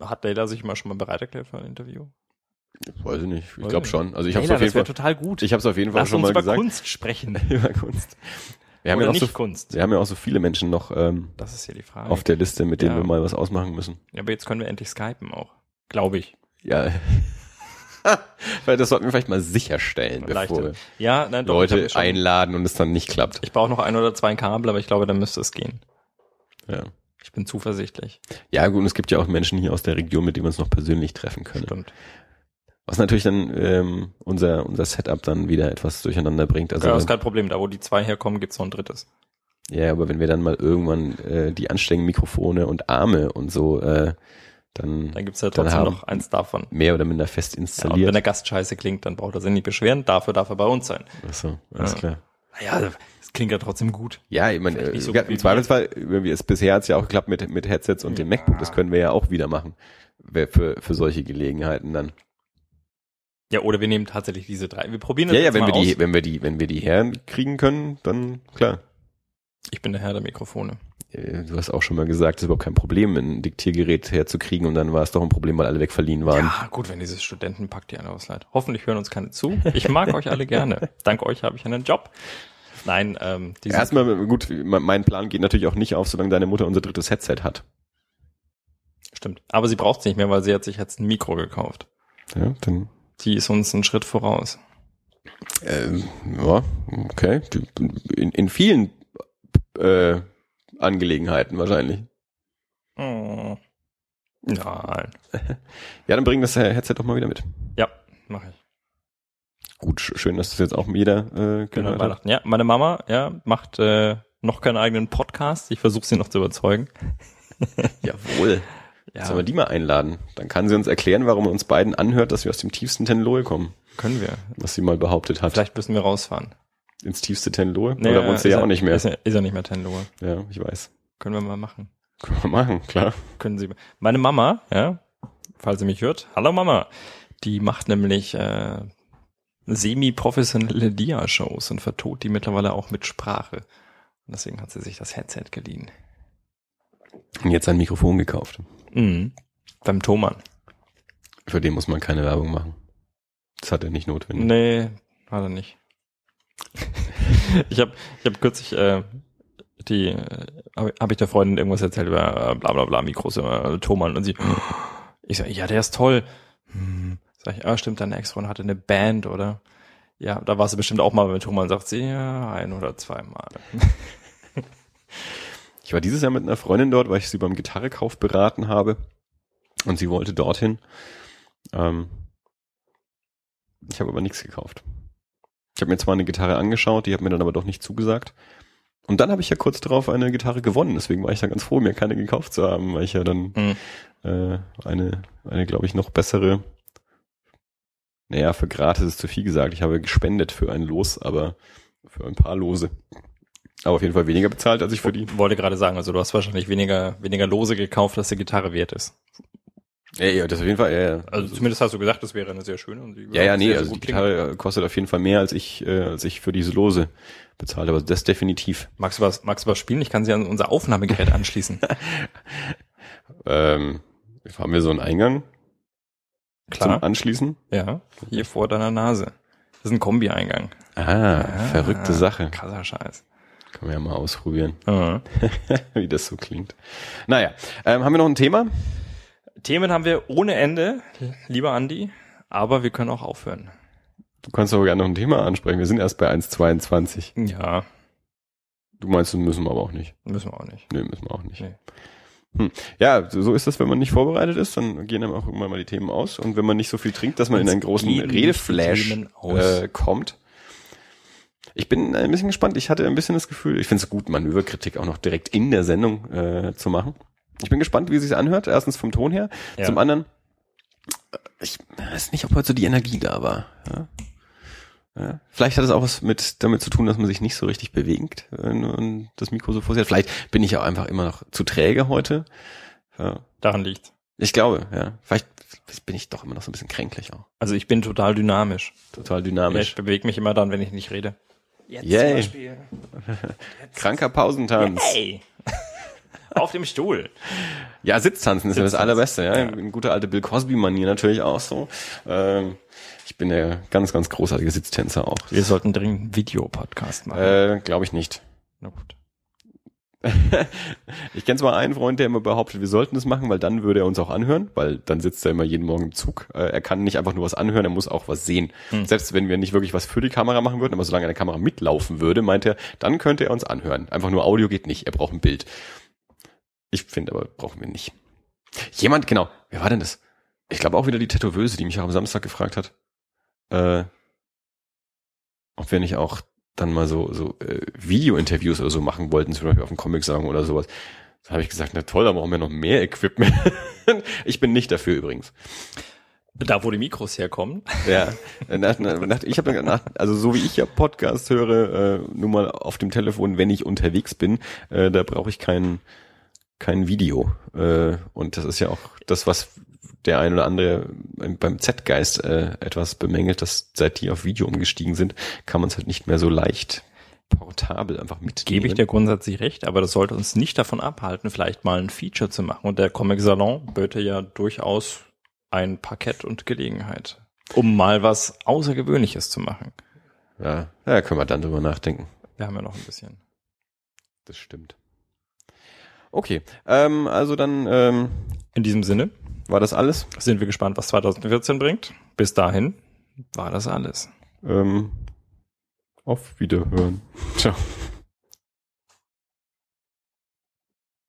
B: Hat Dayla sich mal schon mal bereit erklärt für ein Interview?
A: Weiß ich nicht. Ich glaube schon. Also ich habe auf
B: jeden Fall total gut.
A: Ich habe es auf jeden Fall
B: Lass
A: schon mal
B: über
A: gesagt.
B: Kunst sprechen.
A: über Kunst. Wir haben, ja auch so, Kunst. wir haben ja auch so viele Menschen noch ähm,
B: das ist ja die Frage.
A: auf der Liste, mit denen ja. wir mal was ausmachen müssen.
B: Ja, aber jetzt können wir endlich skypen auch. Glaube ich.
A: Ja. Weil das sollten wir vielleicht mal sicherstellen, bevor wir
B: ja, nein, doch,
A: Leute einladen und es dann nicht klappt.
B: Ich brauche noch ein oder zwei Kabel, aber ich glaube, dann müsste es gehen.
A: Ja.
B: Ich bin zuversichtlich.
A: Ja, gut, und es gibt ja auch Menschen hier aus der Region, mit denen wir uns noch persönlich treffen können.
B: Stimmt.
A: Was natürlich dann ähm, unser, unser Setup dann wieder etwas durcheinander bringt.
B: Also, ja, das ist kein Problem. Da, wo die zwei herkommen, gibt's noch ein drittes.
A: Ja, aber wenn wir dann mal irgendwann äh, die anständigen Mikrofone und Arme und so, äh, dann,
B: dann gibt's ja trotzdem noch eins davon.
A: Mehr oder minder fest installiert. Ja, und
B: wenn der Gast scheiße klingt, dann braucht er sich nicht beschweren. Dafür darf er bei uns sein.
A: Ach so, alles ja. klar.
B: Naja, das klingt ja trotzdem gut.
A: Ja, ich meine,
B: so
A: äh,
B: wie
A: im Zweifelsfall, irgendwie es bisher hat's ja auch geklappt mit, mit Headsets und dem MacBook, das können wir ja auch wieder machen. Für, für solche Gelegenheiten dann.
B: Ja, oder wir nehmen tatsächlich diese drei. Wir probieren das
A: Ja, ja,
B: jetzt
A: wenn
B: mal
A: wir die,
B: aus.
A: wenn wir die, wenn wir die herkriegen können, dann klar.
B: Ich bin der Herr der Mikrofone.
A: Äh, Du hast auch schon mal gesagt, es ist überhaupt kein Problem, ein Diktiergerät herzukriegen und dann war es doch ein Problem, weil alle wegverliehen waren.
B: Ja, gut, wenn dieses Studentenpack die eine ausleiht. Hoffentlich hören uns keine zu. Ich mag euch alle gerne. Dank euch habe ich einen Job. Nein, ähm, diese,
A: Erstmal, gut, mein mein Plan geht natürlich auch nicht auf, solange deine Mutter unser drittes Headset hat.
B: stimmt. Aber sie braucht es nicht mehr, weil sie hat sich jetzt ein Mikro gekauft.
A: Ja, dann,
B: Die ist uns einen Schritt voraus.
A: ähm, ja, okay. In, in vielen äh, Angelegenheiten wahrscheinlich.
B: Oh. Nein.
A: Ja, dann bring das äh, Headset doch mal wieder mit.
B: Ja, mache ich.
A: Gut, sch- schön, dass das jetzt auch jeder äh,
B: Genau. Weihnachten. Ja, meine Mama, ja, macht äh, noch keinen eigenen Podcast. Ich versuche sie noch zu überzeugen.
A: Jawohl.
B: Ja,
A: Sollen wir die mal einladen? Dann kann sie uns erklären, warum uns beiden anhört, dass wir aus dem tiefsten Tenlohe kommen,
B: können wir.
A: was sie mal behauptet hat.
B: Vielleicht müssen wir rausfahren.
A: Ins tiefste Tenlohe?
B: Nee,
A: Oder wohnst du
B: ist
A: ja
B: er-
A: auch nicht mehr?
B: Ist er, ist er nicht mehr Tenlohe.
A: Ja, ich weiß.
B: Können wir mal machen.
A: Können wir machen, klar.
B: Können Sie. Meine Mama, ja, falls sie mich hört, hallo Mama, die macht nämlich äh, semi-professionelle Dia-Shows und vertont die mittlerweile auch mit Sprache. Und deswegen hat sie sich das Headset geliehen.
A: Und jetzt ein Mikrofon gekauft.
B: Mhm. Beim Thomann.
A: Für den muss man keine Werbung machen. Das hat er nicht notwendig.
B: Nee, hat er nicht. ich habe ich hab kürzlich äh, die äh, habe hab ich der Freundin irgendwas erzählt über äh, bla bla bla Mikros äh, Thomann und sie ich sag ja der ist toll hm, sag ich ah stimmt deine Ex-Freundin hatte eine Band oder ja da warst du bestimmt auch mal mit Thomann sagt sie ja ein oder zweimal
A: Ich war dieses Jahr mit einer Freundin dort, weil ich sie beim Gitarrekauf beraten habe. Und sie wollte dorthin. Ähm, ich habe aber nichts gekauft. Ich habe mir zwar eine Gitarre angeschaut, die hat mir dann aber doch nicht zugesagt. Und dann habe ich ja kurz darauf eine Gitarre gewonnen. Deswegen war ich da ganz froh, mir keine gekauft zu haben, weil ich ja dann
B: Mhm.
A: äh, eine, eine glaube ich, noch bessere, naja, für gratis ist zu viel gesagt. Ich habe gespendet für ein Los, aber für ein paar Lose. Aber auf jeden Fall weniger bezahlt, als ich für die.
B: wollte gerade sagen also du hast wahrscheinlich weniger weniger Lose gekauft als die Gitarre wert ist
A: Ja, ja, das auf jeden Fall, ja, ja.
B: also zumindest hast du gesagt das wäre eine sehr schöne und die
A: Ja, ja, nee, also die
B: gut klingen.
A: Gitarre kostet auf jeden Fall mehr, als ich, äh, als ich für diese Lose bezahlt habe. Also das definitiv.
B: Magst du was, magst du was spielen? Ich kann sie an unser Aufnahmegerät anschließen.
A: Ähm, haben wir so einen Eingang
B: Klar.
A: zum Anschließen?
B: Ja, hier vor deiner Nase. Das ist ein Kombi-Eingang.
A: Ah, verrückte Sache.
B: Krasser Scheiß.
A: Können wir ja mal ausprobieren,
B: Mhm.
A: wie das so klingt. Naja, ähm, haben wir noch ein Thema?
B: Themen haben wir ohne Ende, lieber Andi, aber wir können auch aufhören.
A: Du kannst doch gerne noch ein Thema ansprechen. Wir sind erst bei 1,22.
B: Ja,
A: Du meinst, müssen wir aber auch nicht.
B: müssen wir auch nicht.
A: Nee, müssen wir auch nicht.
B: Nee.
A: Hm. Ja, so ist das, wenn man nicht vorbereitet ist, dann gehen einem auch irgendwann mal die Themen aus. Und wenn man nicht so viel trinkt, dass man in
B: Uns
A: einen großen Redeflash äh, kommt. Ich bin ein bisschen gespannt. Ich hatte ein bisschen das Gefühl, ich finde es gut, Manöverkritik auch noch direkt in der Sendung äh, zu machen. Ich bin gespannt, wie es sich anhört. Erstens vom Ton her.
B: Ja.
A: Zum anderen, äh, ich weiß nicht, ob heute so die Energie da war. Ja? Ja. Vielleicht hat es auch was mit damit zu tun, dass man sich nicht so richtig bewegt man das Mikro so vor sich hat. Vielleicht bin ich auch einfach immer noch zu träge heute. Ja.
B: Daran liegt.
A: Ich glaube, ja. Vielleicht bin ich doch immer noch so ein bisschen kränklich auch.
B: Also ich bin total dynamisch.
A: Total
B: Ja,
A: dynamisch.
B: ich bewege mich immer dann, wenn ich nicht rede. Jetzt
A: Yay. Kranker Pausentanz.
B: Hey! Auf dem Stuhl.
A: Ja, Sitztanzen ist ja das
B: Sitztanzen.
A: Allerbeste, ja.
B: Ja.
A: In guter alte Bill Cosby-Manier natürlich auch so. Ähm, ich bin der ganz, ganz großartige Sitztänzer auch.
B: Wir sollten dringend einen Videopodcast machen.
A: Äh, glaube ich nicht.
B: Na gut.
A: Ich kenne zwar einen Freund, der immer behauptet, wir sollten das machen, weil dann würde er uns auch anhören, weil dann sitzt er immer jeden Morgen im Zug. Äh, er kann nicht einfach nur was anhören, er muss auch was sehen.
B: Hm.
A: Selbst wenn wir nicht wirklich was für die Kamera machen würden, aber solange eine Kamera mitlaufen würde, meint er, dann könnte er uns anhören. Einfach nur Audio geht nicht, er braucht ein Bild. Ich finde aber, brauchen wir nicht. Jemand, genau, wer war denn das? Ich glaube auch wieder die Tätowöse, die mich auch am Samstag gefragt hat, äh, ob wir nicht auch dann mal so, so äh, Video-Interviews oder so machen wollten, zum Beispiel auf dem Comic sagen oder sowas. Da habe ich gesagt, na toll, da brauchen wir noch mehr Equipment. ich bin nicht dafür übrigens.
B: Da, wo die Mikros herkommen.
A: Ja, nach, nach, ich habe nach, also so wie ich ja Podcast höre, äh, nur mal auf dem Telefon, wenn ich unterwegs bin, äh, da brauche ich kein kein Video. Äh, und das ist ja auch das, was der ein oder andere beim Z-Geist äh, etwas bemängelt, dass seit die auf Video umgestiegen sind, kann man es halt nicht mehr so leicht portabel einfach mitnehmen.
B: Gebe ich dir grundsätzlich recht, aber das sollte uns nicht davon abhalten, vielleicht mal ein Feature zu machen. Und der Comic Salon böte ja durchaus ein Parkett und Gelegenheit, um mal was Außergewöhnliches zu machen.
A: Ja, ja, können wir dann drüber nachdenken.
B: Wir haben ja noch ein bisschen.
A: Das stimmt. Okay, ähm, also dann ähm,
B: in diesem Sinne
A: war das alles.
B: Sind wir gespannt, was 2014 bringt. Bis dahin war das alles.
A: Ähm, auf Wiederhören. Ciao.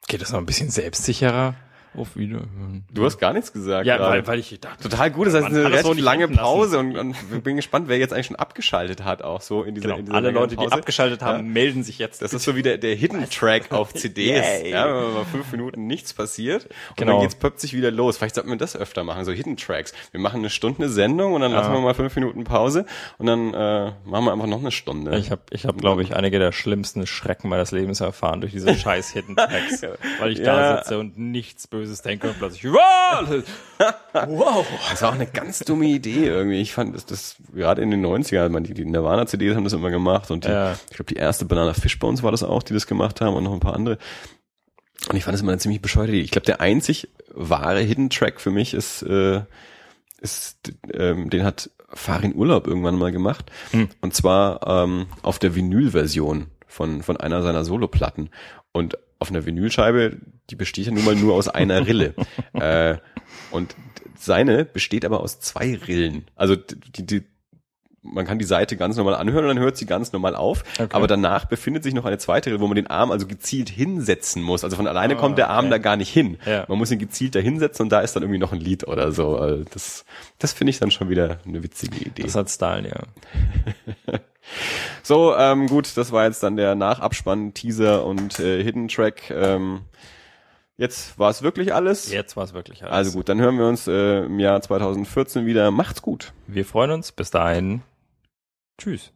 B: Geht das noch ein bisschen selbstsicherer? Auf Wiederhören.
A: Du hast gar nichts gesagt.
B: Ja, weil, weil ich dachte.
A: Total gut, das heißt eine relativ lange Pause und, und bin gespannt, wer jetzt eigentlich schon abgeschaltet hat, auch so in dieser,
B: genau.
A: in dieser
B: Alle Leute, Pause. die abgeschaltet haben, ja. melden sich jetzt.
A: Das ist so wie der, der Hidden Track auf CDs. Ja, wenn mal fünf Minuten nichts passiert und
B: genau.
A: dann geht's plötzlich wieder los. Vielleicht sollten wir das öfter machen, so Hidden Tracks. Wir machen eine Stunde eine Sendung und dann ja. lassen wir mal fünf Minuten Pause und dann äh, machen wir einfach noch eine Stunde.
B: Ich habe, ich hab, glaube ich, einige der schlimmsten Schrecken meines Lebens erfahren durch diese scheiß Hidden Tracks, weil ich da sitze und nichts Böses denke und plötzlich
A: wow. Das war auch eine ganz dumme Idee irgendwie. Ich fand das, das gerade in den 90ern, man, die, die Nirvana-CDs haben das immer gemacht und die,
B: Ja.
A: ich glaube, die erste Banana Fishbones war das auch, die das gemacht haben und noch ein paar andere. Und ich fand das immer eine ziemlich bescheuerte Idee. Ich glaube, der einzig wahre Hidden Track für mich ist, äh, ist ähm, den hat Farin Urlaub irgendwann mal gemacht.
B: Hm.
A: Und zwar ähm, auf der Vinyl-Version von, von einer seiner Soloplatten. Und auf einer Vinylscheibe, die besteht ja nun mal nur aus einer Rille. äh, und seine besteht aber aus zwei Rillen. Also die, die, man kann die Seite ganz normal anhören und dann hört sie ganz normal auf.
B: Okay.
A: Aber danach befindet sich noch eine zweite Rille, wo man den Arm also gezielt hinsetzen muss. Also von alleine
B: Ah,
A: kommt der Arm
B: okay.
A: da gar nicht hin.
B: Ja.
A: Man muss ihn gezielt da hinsetzen und da ist dann irgendwie noch ein Lied oder so. Also das, das finde ich dann schon wieder eine witzige Idee.
B: Das hat Style, ja.
A: So, ähm, gut, das war jetzt dann der Nachabspann, Teaser und äh, Hidden Track. Ähm, jetzt war es wirklich alles.
B: Jetzt war es wirklich alles.
A: Also gut, dann hören wir uns äh, im Jahr 2014 wieder. Macht's gut.
B: Wir freuen uns. Bis dahin. Tschüss.